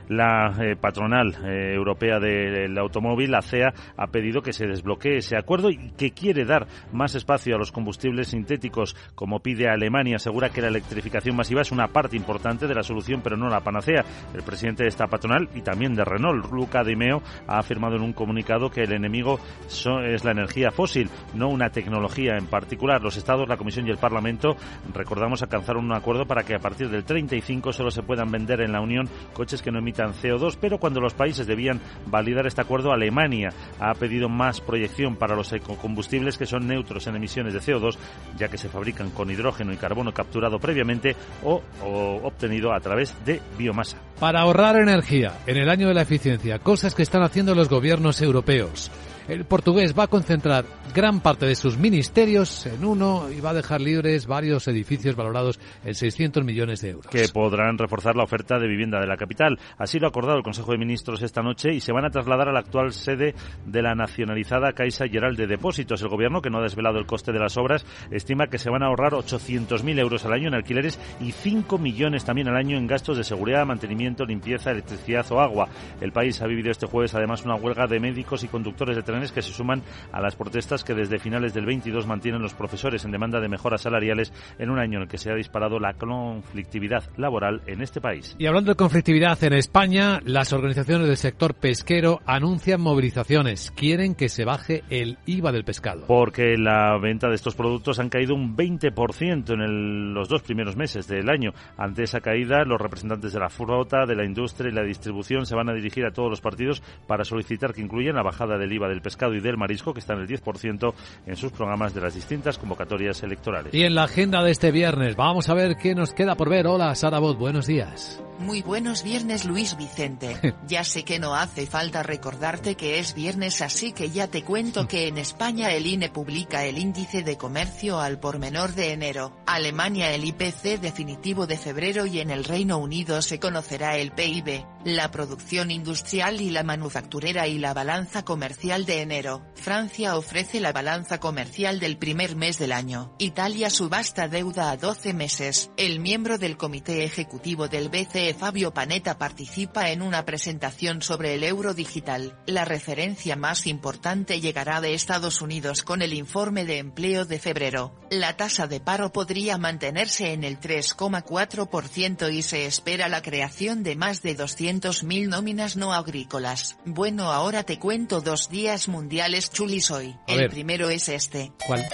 la eh, patronal eh, europea del automóvil, la CEA, ha pedido que se desbloquee ese acuerdo y que quiere dar más espacio a los combustibles sintéticos, como pide Alemania. Asegura que la electrificación masiva es una parte importante de la solución, pero no la panacea. El presidente de esta patronal y también de Renault, Luca Di Meo, ha afirmado en un comunicado que el enemigo es la energía fósil, no una tecnología en particular. Los Estados, la Comisión y el Parlamento, recordamos, alcanzaron un acuerdo para que a partir del 35 solo se puedan vender en la Unión coches que no emitan CO2, pero cuando los países debían validar este acuerdo, Alemania ha pedido más proyección para los ecocombustibles que son neutros en emisiones de CO2, ya que se fabrican con hidrógeno y carbono capturado previamente o, o obtenido a través de biomasa. Para ahorrar energía en el año de la eficiencia, cosas que están haciendo los gobiernos europeos el portugués va a concentrar gran parte de sus ministerios en uno y va a dejar libres varios edificios valorados en 600 millones de euros. Que podrán reforzar la oferta de vivienda de la capital. Así lo ha acordado el Consejo de Ministros esta noche y se van a trasladar a la actual sede de la nacionalizada Caixa Geral de Depósitos. El gobierno, que no ha desvelado el coste de las obras, estima que se van a ahorrar 800.000 euros al año en alquileres y 5 millones también al año en gastos de seguridad, mantenimiento, limpieza, electricidad o agua. El país ha vivido este jueves además una huelga de médicos y conductores de que se suman a las protestas que desde finales del 22 mantienen los profesores en demanda de mejoras salariales en un año en el que se ha disparado la conflictividad laboral en este país. Y hablando de conflictividad en España, las organizaciones del sector pesquero anuncian movilizaciones. Quieren que se baje el IVA del pescado. Porque la venta de estos productos han caído un 20% en los dos primeros meses del año. Ante esa caída, los representantes de la flota, de la industria y la distribución se van a dirigir a todos los partidos para solicitar que incluyan la bajada del IVA del pescado y del marisco, que están el 10% en sus programas de las distintas convocatorias electorales. Y en la agenda de este viernes, vamos a ver qué nos queda por ver. Hola, Sara Bot, buenos días. Muy buenos viernes, Luis Vicente. Ya sé que no hace falta recordarte que es viernes, así que ya te cuento que en España el INE publica el índice de comercio al por menor de enero, Alemania el IPC definitivo de febrero y en el Reino Unido se conocerá el PIB, la producción industrial y la manufacturera y la balanza comercial de enero. Francia ofrece la balanza comercial del primer mes del año. Italia subasta deuda a 12 meses. El miembro del comité ejecutivo del BCE Fabio Panetta participa en una presentación sobre el euro digital. La referencia más importante llegará de Estados Unidos con el informe de empleo de febrero. La tasa de paro podría mantenerse en el 3,4% y se espera la creación de más de 200.000 nóminas no agrícolas. Bueno, ahora te cuento dos días mundiales chulis hoy. el primero es este. ¿Cuál?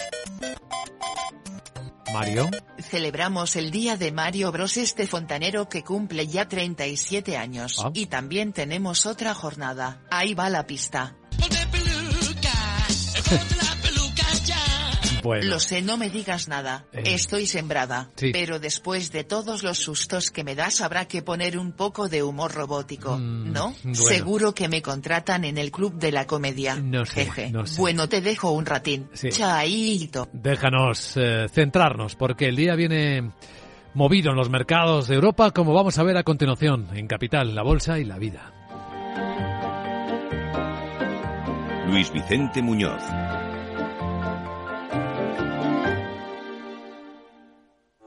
Mario. Celebramos el día de Mario Bros este fontanero que cumple ya 37 años. Ah. Y también tenemos otra jornada. Ahí va la pista. Bueno. Lo sé, no me digas nada. Eh. Estoy sembrada. Sí. Pero después de todos los sustos que me das habrá que poner un poco de humor robótico, Mm, ¿no? bueno. Seguro que me contratan en el club de la comedia. No sé, Jeje. no sé. Bueno, te dejo un ratín. Sí. Chaito. Déjanos eh, centrarnos, porque el día viene movido en los mercados de Europa, como vamos a ver a continuación en Capital, la Bolsa y la Vida. Luis Vicente Muñoz.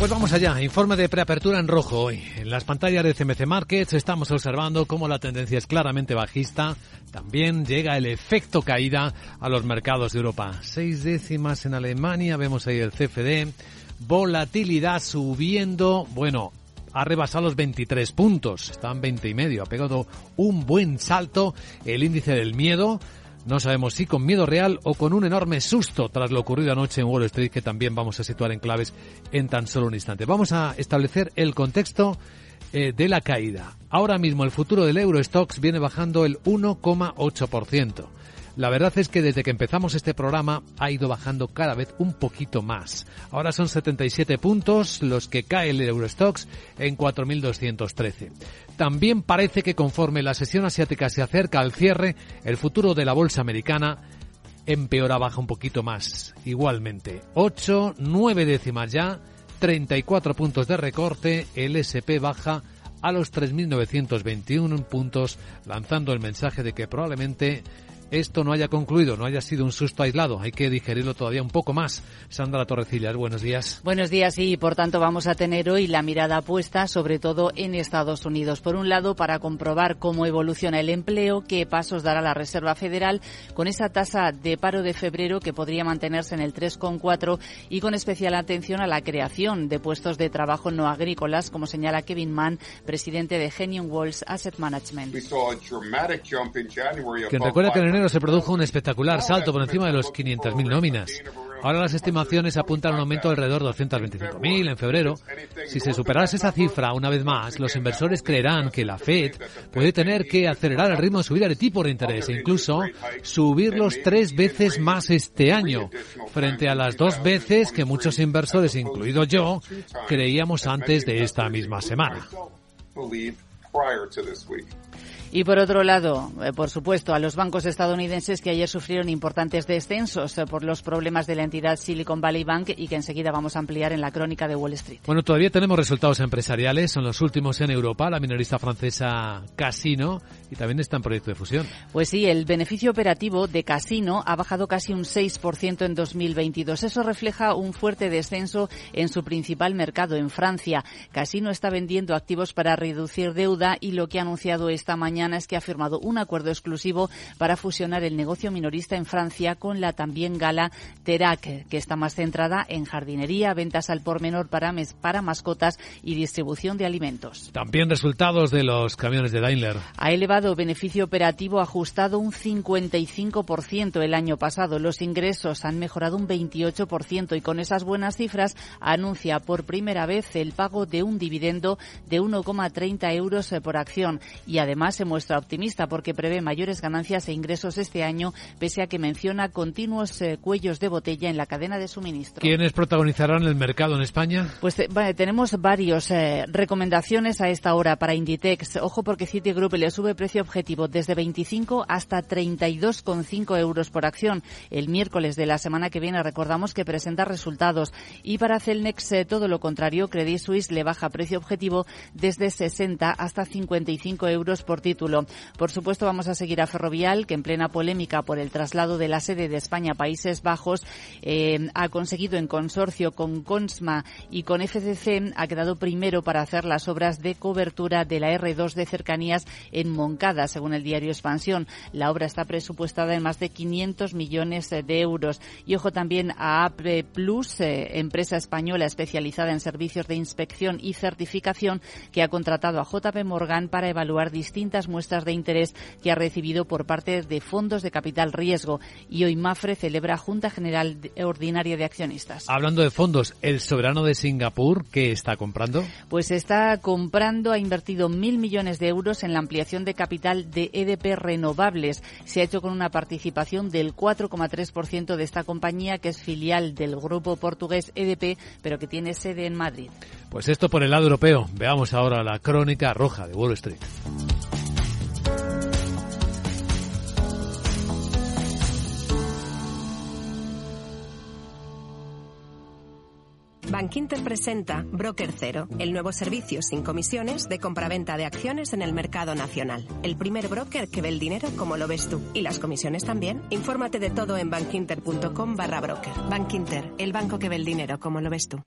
Pues vamos allá, informe de preapertura en rojo hoy. En las pantallas de CMC Markets estamos observando cómo la tendencia es claramente bajista. También llega el efecto caída a los mercados de Europa. Seis décimas en Alemania, vemos ahí el CFD. Volatilidad subiendo, bueno, ha rebasado los 23 puntos, están 20 y medio, ha pegado un buen salto el índice del miedo no sabemos si con miedo real o con un enorme susto tras lo ocurrido anoche en Wall Street que también vamos a situar en claves en tan solo un instante. Vamos a establecer el contexto eh, de la caída. Ahora mismo el futuro del Eurostox viene bajando el 1,8%. La verdad es que desde que empezamos este programa ha ido bajando cada vez un poquito más. Ahora son 77 puntos los que cae el Eurostox en 4.213. También parece que conforme la sesión asiática se acerca al cierre, el futuro de la bolsa americana empeora, baja un poquito más. Igualmente, 8, 9 décimas ya, 34 puntos de recorte, el SP baja a los 3.921 puntos, lanzando el mensaje de que probablemente esto no haya concluido, no haya sido un susto aislado. Hay que digerirlo todavía un poco más. Sandra Torrecillas, buenos días. Buenos días y por tanto vamos a tener hoy la mirada puesta sobre todo en Estados Unidos. Por un lado, para comprobar cómo evoluciona el empleo, qué pasos dará la Reserva Federal con esa tasa de paro de febrero que podría mantenerse en el 3,4 y con especial atención a la creación de puestos de trabajo no agrícolas, como señala Kevin Mann, presidente de Genion Walls Asset Management. Quien recuerda que en se produjo un espectacular salto por encima de los 500.000 nóminas. Ahora las estimaciones apuntan a un aumento de alrededor de 225.000 en febrero. Si se superase esa cifra una vez más, los inversores creerán que la Fed puede tener que acelerar el ritmo de subida de tipo de interés e incluso subirlos tres veces más este año, frente a las dos veces que muchos inversores, incluido yo, creíamos antes de esta misma semana. Y por otro lado, eh, por supuesto, a los bancos estadounidenses que ayer sufrieron importantes descensos eh, por los problemas de la entidad Silicon Valley Bank y que enseguida vamos a ampliar en la crónica de Wall Street. Bueno, todavía tenemos resultados empresariales, son los últimos en Europa, la minorista francesa Casino y también está en proyecto de fusión. Pues sí, el beneficio operativo de Casino ha bajado casi un 6% en 2022. Eso refleja un fuerte descenso en su principal mercado, en Francia. Casino está vendiendo activos para reducir deuda y lo que ha anunciado esta mañana es que ha firmado un acuerdo exclusivo para fusionar el negocio minorista en Francia con la también gala Terac, que está más centrada en jardinería, ventas al por menor para, para mascotas y distribución de alimentos. También resultados de los camiones de Daimler. Ha elevado beneficio operativo ajustado un 55% el año pasado. Los ingresos han mejorado un 28% y con esas buenas cifras anuncia por primera vez el pago de un dividendo de 1,30 euros por acción y además se muestra optimista porque prevé mayores ganancias e ingresos este año, pese a que menciona continuos eh, cuellos de botella en la cadena de suministro. ¿Quiénes protagonizarán el mercado en España? Pues eh, tenemos varios eh, recomendaciones a esta hora para Inditex. Ojo porque Citigroup le sube precio objetivo desde 25 hasta 32,5 euros por acción. El miércoles de la semana que viene recordamos que presenta resultados. Y para Celnex todo lo contrario, Credit Suisse le baja precio objetivo desde 60 hasta 55 euros por título por supuesto, vamos a seguir a Ferrovial, que en plena polémica por el traslado de la sede de España a Países Bajos, eh, ha conseguido en consorcio con Consma y con FCC, ha quedado primero para hacer las obras de cobertura de la R2 de cercanías en Moncada, según el diario Expansión. La obra está presupuestada en más de 500 millones de euros. Y ojo también a AP Plus, eh, empresa española especializada en servicios de inspección y certificación, que ha contratado a JP Morgan para evaluar distintas muestras de interés que ha recibido por parte de fondos de capital riesgo. Y hoy Mafre celebra Junta General Ordinaria de Accionistas. Hablando de fondos, ¿el soberano de Singapur qué está comprando? Pues está comprando, ha invertido mil millones de euros en la ampliación de capital de EDP Renovables. Se ha hecho con una participación del 4,3% de esta compañía, que es filial del grupo portugués EDP, pero que tiene sede en Madrid. Pues esto por el lado europeo. Veamos ahora la crónica roja de Wall Street. Bankinter presenta Broker Cero, el nuevo servicio sin comisiones de compraventa de acciones en el mercado nacional. El primer broker que ve el dinero como lo ves tú. Y las comisiones también. Infórmate de todo en bankinter.com barra broker. Bankinter, el banco que ve el dinero como lo ves tú.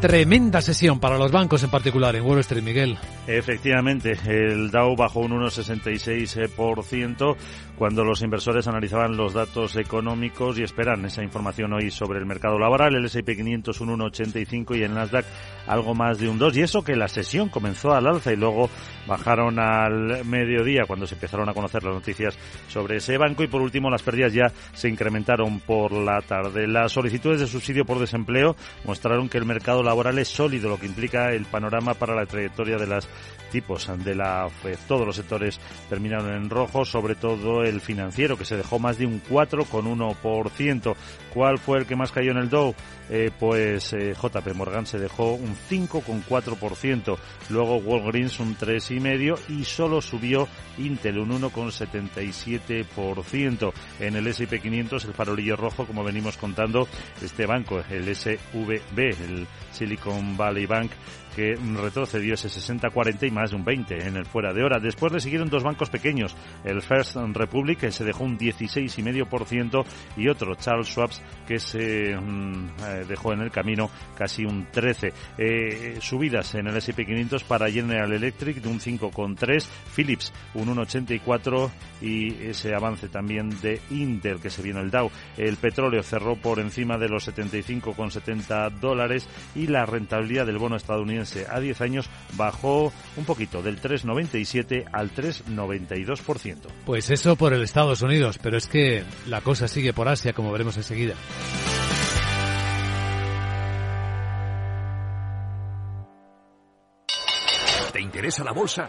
Tremenda sesión para los bancos en particular en Wall Street, Miguel. Efectivamente, el Dow bajó un 1,66% cuando los inversores analizaban los datos económicos y esperan esa información hoy sobre el mercado laboral. El S&P 500 un 1,85 y el Nasdaq algo más de un 2. Y eso que la sesión comenzó al alza y luego bajaron al mediodía cuando se empezaron a conocer las noticias sobre ese banco y por último las pérdidas ya se incrementaron por la tarde. Las solicitudes de subsidio por desempleo mostraron que el mercado laboral es sólido, lo que implica el panorama para la trayectoria de las tipos de la FED. Todos los sectores terminaron en rojo, sobre todo el financiero, que se dejó más de un 4,1%. ¿Cuál fue el que más cayó en el Dow? Eh, pues eh, JP Morgan se dejó un 5,4%, luego Walgreens un 3,5% y solo subió Intel un 1,77%. En el S&P 500 el farolillo rojo, como venimos contando, este banco, el SVB, el Silicon Valley Bank, que retrocedió ese 60-40 y más de un 20 en el fuera de hora. Después le siguieron dos bancos pequeños, el First Republic que se dejó un 16,5% y otro Charles Schwab que se mm, eh, dejó en el camino casi un 13. Eh, subidas en el S&P 500 para General Electric de un 5,3, Philips un 1,84 y ese avance también de Intel que se vino el Dow. El petróleo cerró por encima de los 75,70 dólares y la rentabilidad del bono estadounidense a 10 años bajó un poquito, del 3,97 al 3,92%. Pues eso por el Estados Unidos, pero es que la cosa sigue por Asia, como veremos enseguida. ¿Te interesa la bolsa?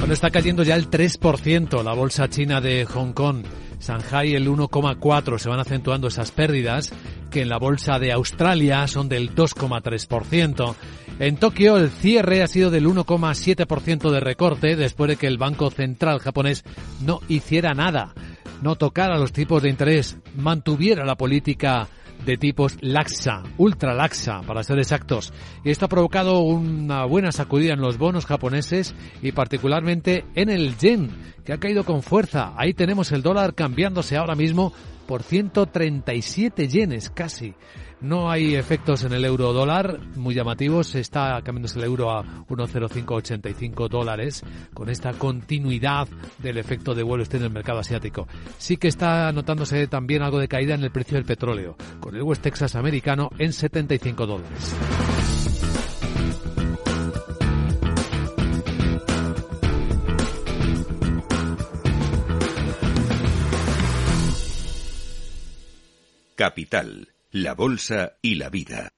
Bueno, está cayendo ya el 3% la bolsa china de Hong Kong. Shanghai el 1,4%. Se van acentuando esas pérdidas que en la bolsa de Australia son del 2,3%. En Tokio el cierre ha sido del 1,7% de recorte después de que el Banco Central japonés no hiciera nada, no tocara los tipos de interés, mantuviera la política de tipos laxa, ultra laxa para ser exactos. Y esto ha provocado una buena sacudida en los bonos japoneses y particularmente en el yen, que ha caído con fuerza. Ahí tenemos el dólar cambiándose ahora mismo por 137 yenes casi. No hay efectos en el euro dólar muy llamativos. Está cambiándose el euro a 1,0585 dólares con esta continuidad del efecto de vuelo Street en el mercado asiático. Sí que está notándose también algo de caída en el precio del petróleo, con el West Texas americano en 75 dólares. Capital, la Bolsa y la Vida.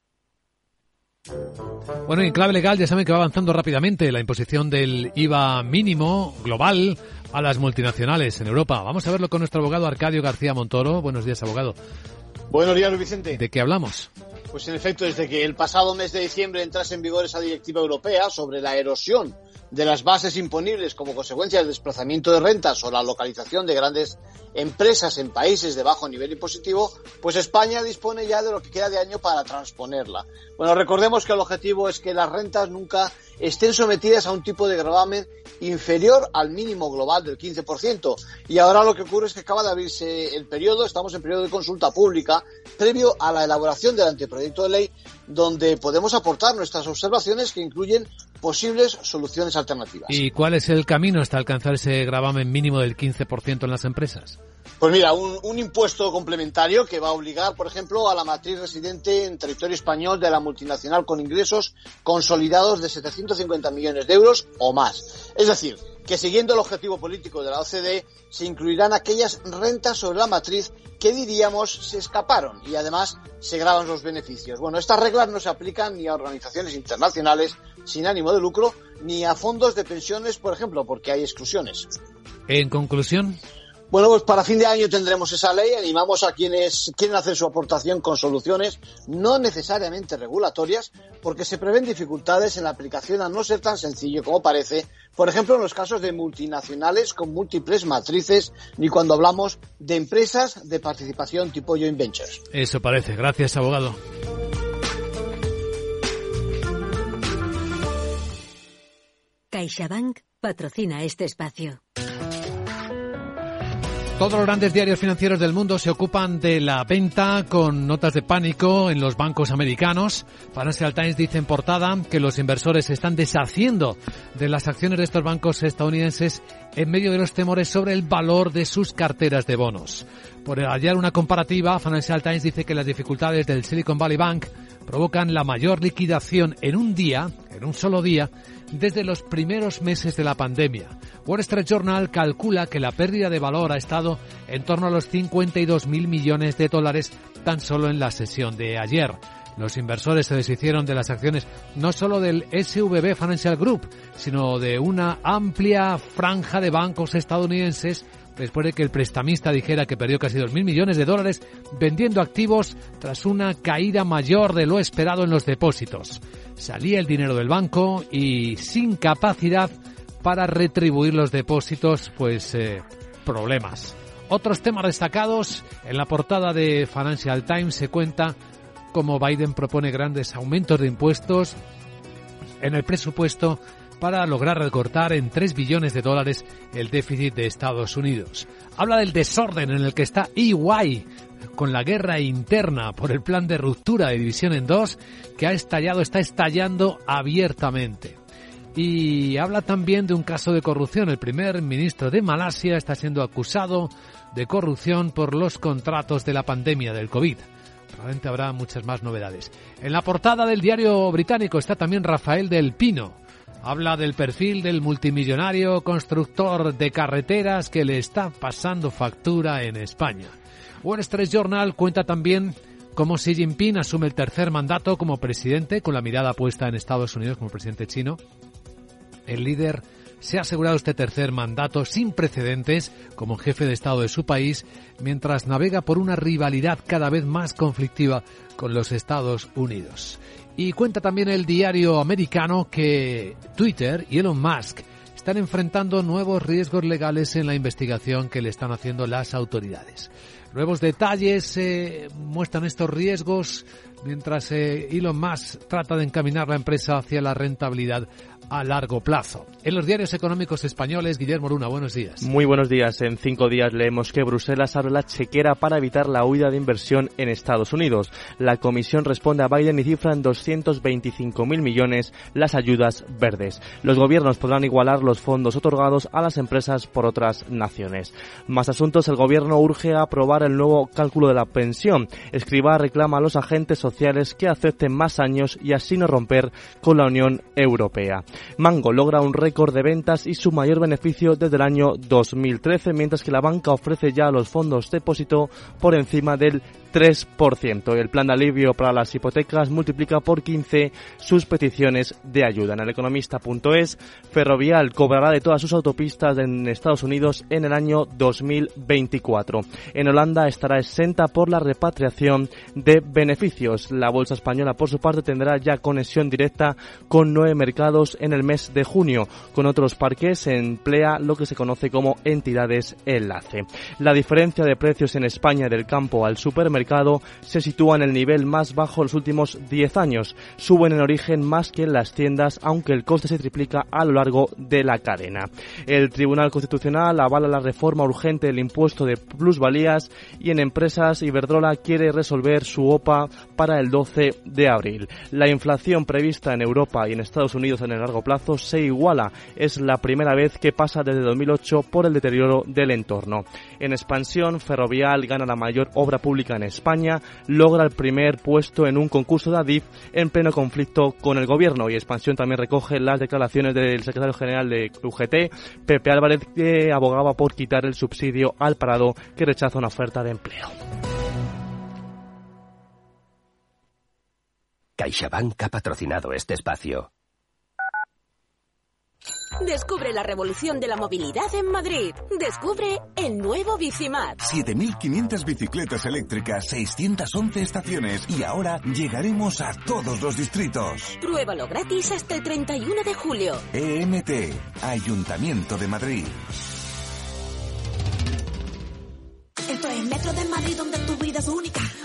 Bueno, en clave legal ya saben que va avanzando rápidamente la imposición del IVA mínimo global a las multinacionales en Europa. Vamos a verlo con nuestro abogado Arcadio García Montoro. Buenos días, abogado. Buenos días, Luis Vicente. ¿De qué hablamos? Pues en efecto, desde que el pasado mes de diciembre entrase en vigor esa directiva europea sobre la erosión de las bases imponibles como consecuencia del desplazamiento de rentas o la localización de grandes empresas en países de bajo nivel impositivo, pues España dispone ya de lo que queda de año para transponerla. Bueno, recordemos que el objetivo es que las rentas nunca estén sometidas a un tipo de gravamen inferior al mínimo global del 15%. Y ahora lo que ocurre es que acaba de abrirse el periodo, estamos en periodo de consulta pública, previo a la elaboración del anteproyecto de ley, donde podemos aportar nuestras observaciones que incluyen posibles soluciones alternativas. ¿Y cuál es el camino hasta alcanzar ese gravamen mínimo del 15% en las empresas? Pues mira, un, impuesto complementario que va a obligar, por ejemplo, a la matriz residente en territorio español de la multinacional con ingresos consolidados de 750 millones de euros o más. Es decir, que siguiendo el objetivo político de la OCDE se incluirán aquellas rentas sobre la matriz que diríamos se escaparon y además se graban los beneficios. Bueno, estas reglas no se aplican ni a organizaciones internacionales sin ánimo de lucro ni a fondos de pensiones, por ejemplo, porque hay exclusiones. En conclusión, bueno, pues para fin de año tendremos esa ley. Animamos a quienes quieren hacer su aportación con soluciones no necesariamente regulatorias, porque se prevén dificultades en la aplicación a no ser tan sencillo como parece, por ejemplo, en los casos de multinacionales con múltiples matrices, ni cuando hablamos de empresas de participación tipo joint ventures. Eso parece. Gracias, abogado. CaixaBank patrocina este espacio. Todos los grandes diarios financieros del mundo se ocupan de la venta con notas de pánico en los bancos americanos. Financial Times dice en portada que los inversores se están deshaciendo de las acciones de estos bancos estadounidenses en medio de los temores sobre el valor de sus carteras de bonos. Por hallar una comparativa, Financial Times dice que las dificultades del Silicon Valley Bank provocan la mayor liquidación en un día, en un solo día, desde los primeros meses de la pandemia. Wall Street Journal calcula que la pérdida de valor ha estado en torno a los 52 mil millones de dólares tan solo en la sesión de ayer. Los inversores se deshicieron de las acciones no solo del SVB Financial Group, sino de una amplia franja de bancos estadounidenses después de que el prestamista dijera que perdió casi 2.000 millones de dólares vendiendo activos tras una caída mayor de lo esperado en los depósitos. Salía el dinero del banco y sin capacidad para retribuir los depósitos, pues eh, problemas. Otros temas destacados en la portada de Financial Times se cuenta cómo Biden propone grandes aumentos de impuestos en el presupuesto para lograr recortar en 3 billones de dólares el déficit de Estados Unidos. Habla del desorden en el que está EY con la guerra interna por el plan de ruptura de división en dos que ha estallado, está estallando abiertamente. Y habla también de un caso de corrupción. El primer ministro de Malasia está siendo acusado de corrupción por los contratos de la pandemia del COVID. Probablemente habrá muchas más novedades. En la portada del diario británico está también Rafael del Pino. Habla del perfil del multimillonario constructor de carreteras que le está pasando factura en España. Wall Street Journal cuenta también cómo Xi Jinping asume el tercer mandato como presidente, con la mirada puesta en Estados Unidos como presidente chino. El líder se ha asegurado este tercer mandato sin precedentes como jefe de Estado de su país, mientras navega por una rivalidad cada vez más conflictiva con los Estados Unidos. Y cuenta también el diario americano que Twitter y Elon Musk están enfrentando nuevos riesgos legales en la investigación que le están haciendo las autoridades. Nuevos detalles eh, muestran estos riesgos mientras eh, Elon Musk trata de encaminar la empresa hacia la rentabilidad a largo plazo. En los diarios económicos españoles, Guillermo Luna, buenos días. Muy buenos días. En cinco días leemos que Bruselas abre la chequera para evitar la huida de inversión en Estados Unidos. La comisión responde a Biden y cifra en 225.000 millones las ayudas verdes. Los gobiernos podrán igualar los fondos otorgados a las empresas por otras naciones. Más asuntos, el gobierno urge aprobar el nuevo cálculo de la pensión. Escriba reclama a los agentes sociales que acepten más años y así no romper con la Unión Europea. Mango logra un récord de ventas y su mayor beneficio desde el año 2013, mientras que la banca ofrece ya los fondos depósito por encima del 3%. El plan de alivio para las hipotecas multiplica por 15 sus peticiones de ayuda. En el economista.es, Ferrovial cobrará de todas sus autopistas en Estados Unidos en el año 2024. En Holanda estará exenta por la repatriación de beneficios. La bolsa española, por su parte, tendrá ya conexión directa con nueve mercados en el mes de junio. Con otros parques se emplea lo que se conoce como entidades enlace. La diferencia de precios en España del campo al supermercado mercado se sitúa en el nivel más bajo de los últimos 10 años. Suben en origen más que en las tiendas, aunque el coste se triplica a lo largo de la cadena. El Tribunal Constitucional avala la reforma urgente del impuesto de plusvalías y en empresas Iberdrola quiere resolver su OPA para el 12 de abril. La inflación prevista en Europa y en Estados Unidos en el largo plazo se iguala. Es la primera vez que pasa desde 2008 por el deterioro del entorno. En expansión, Ferrovial gana la mayor obra pública en España, logra el primer puesto en un concurso de ADIF en pleno conflicto con el gobierno y expansión también recoge las declaraciones del secretario general de UGT, Pepe Álvarez, que abogaba por quitar el subsidio al parado que rechaza una oferta de empleo. CaixaBank ha patrocinado este espacio. Descubre la revolución de la movilidad en Madrid. Descubre el nuevo Bicimat. 7.500 bicicletas eléctricas, 611 estaciones y ahora llegaremos a todos los distritos. Pruébalo gratis hasta el 31 de julio. EMT, Ayuntamiento de Madrid. Esto es Metro de Madrid donde tu vida es única.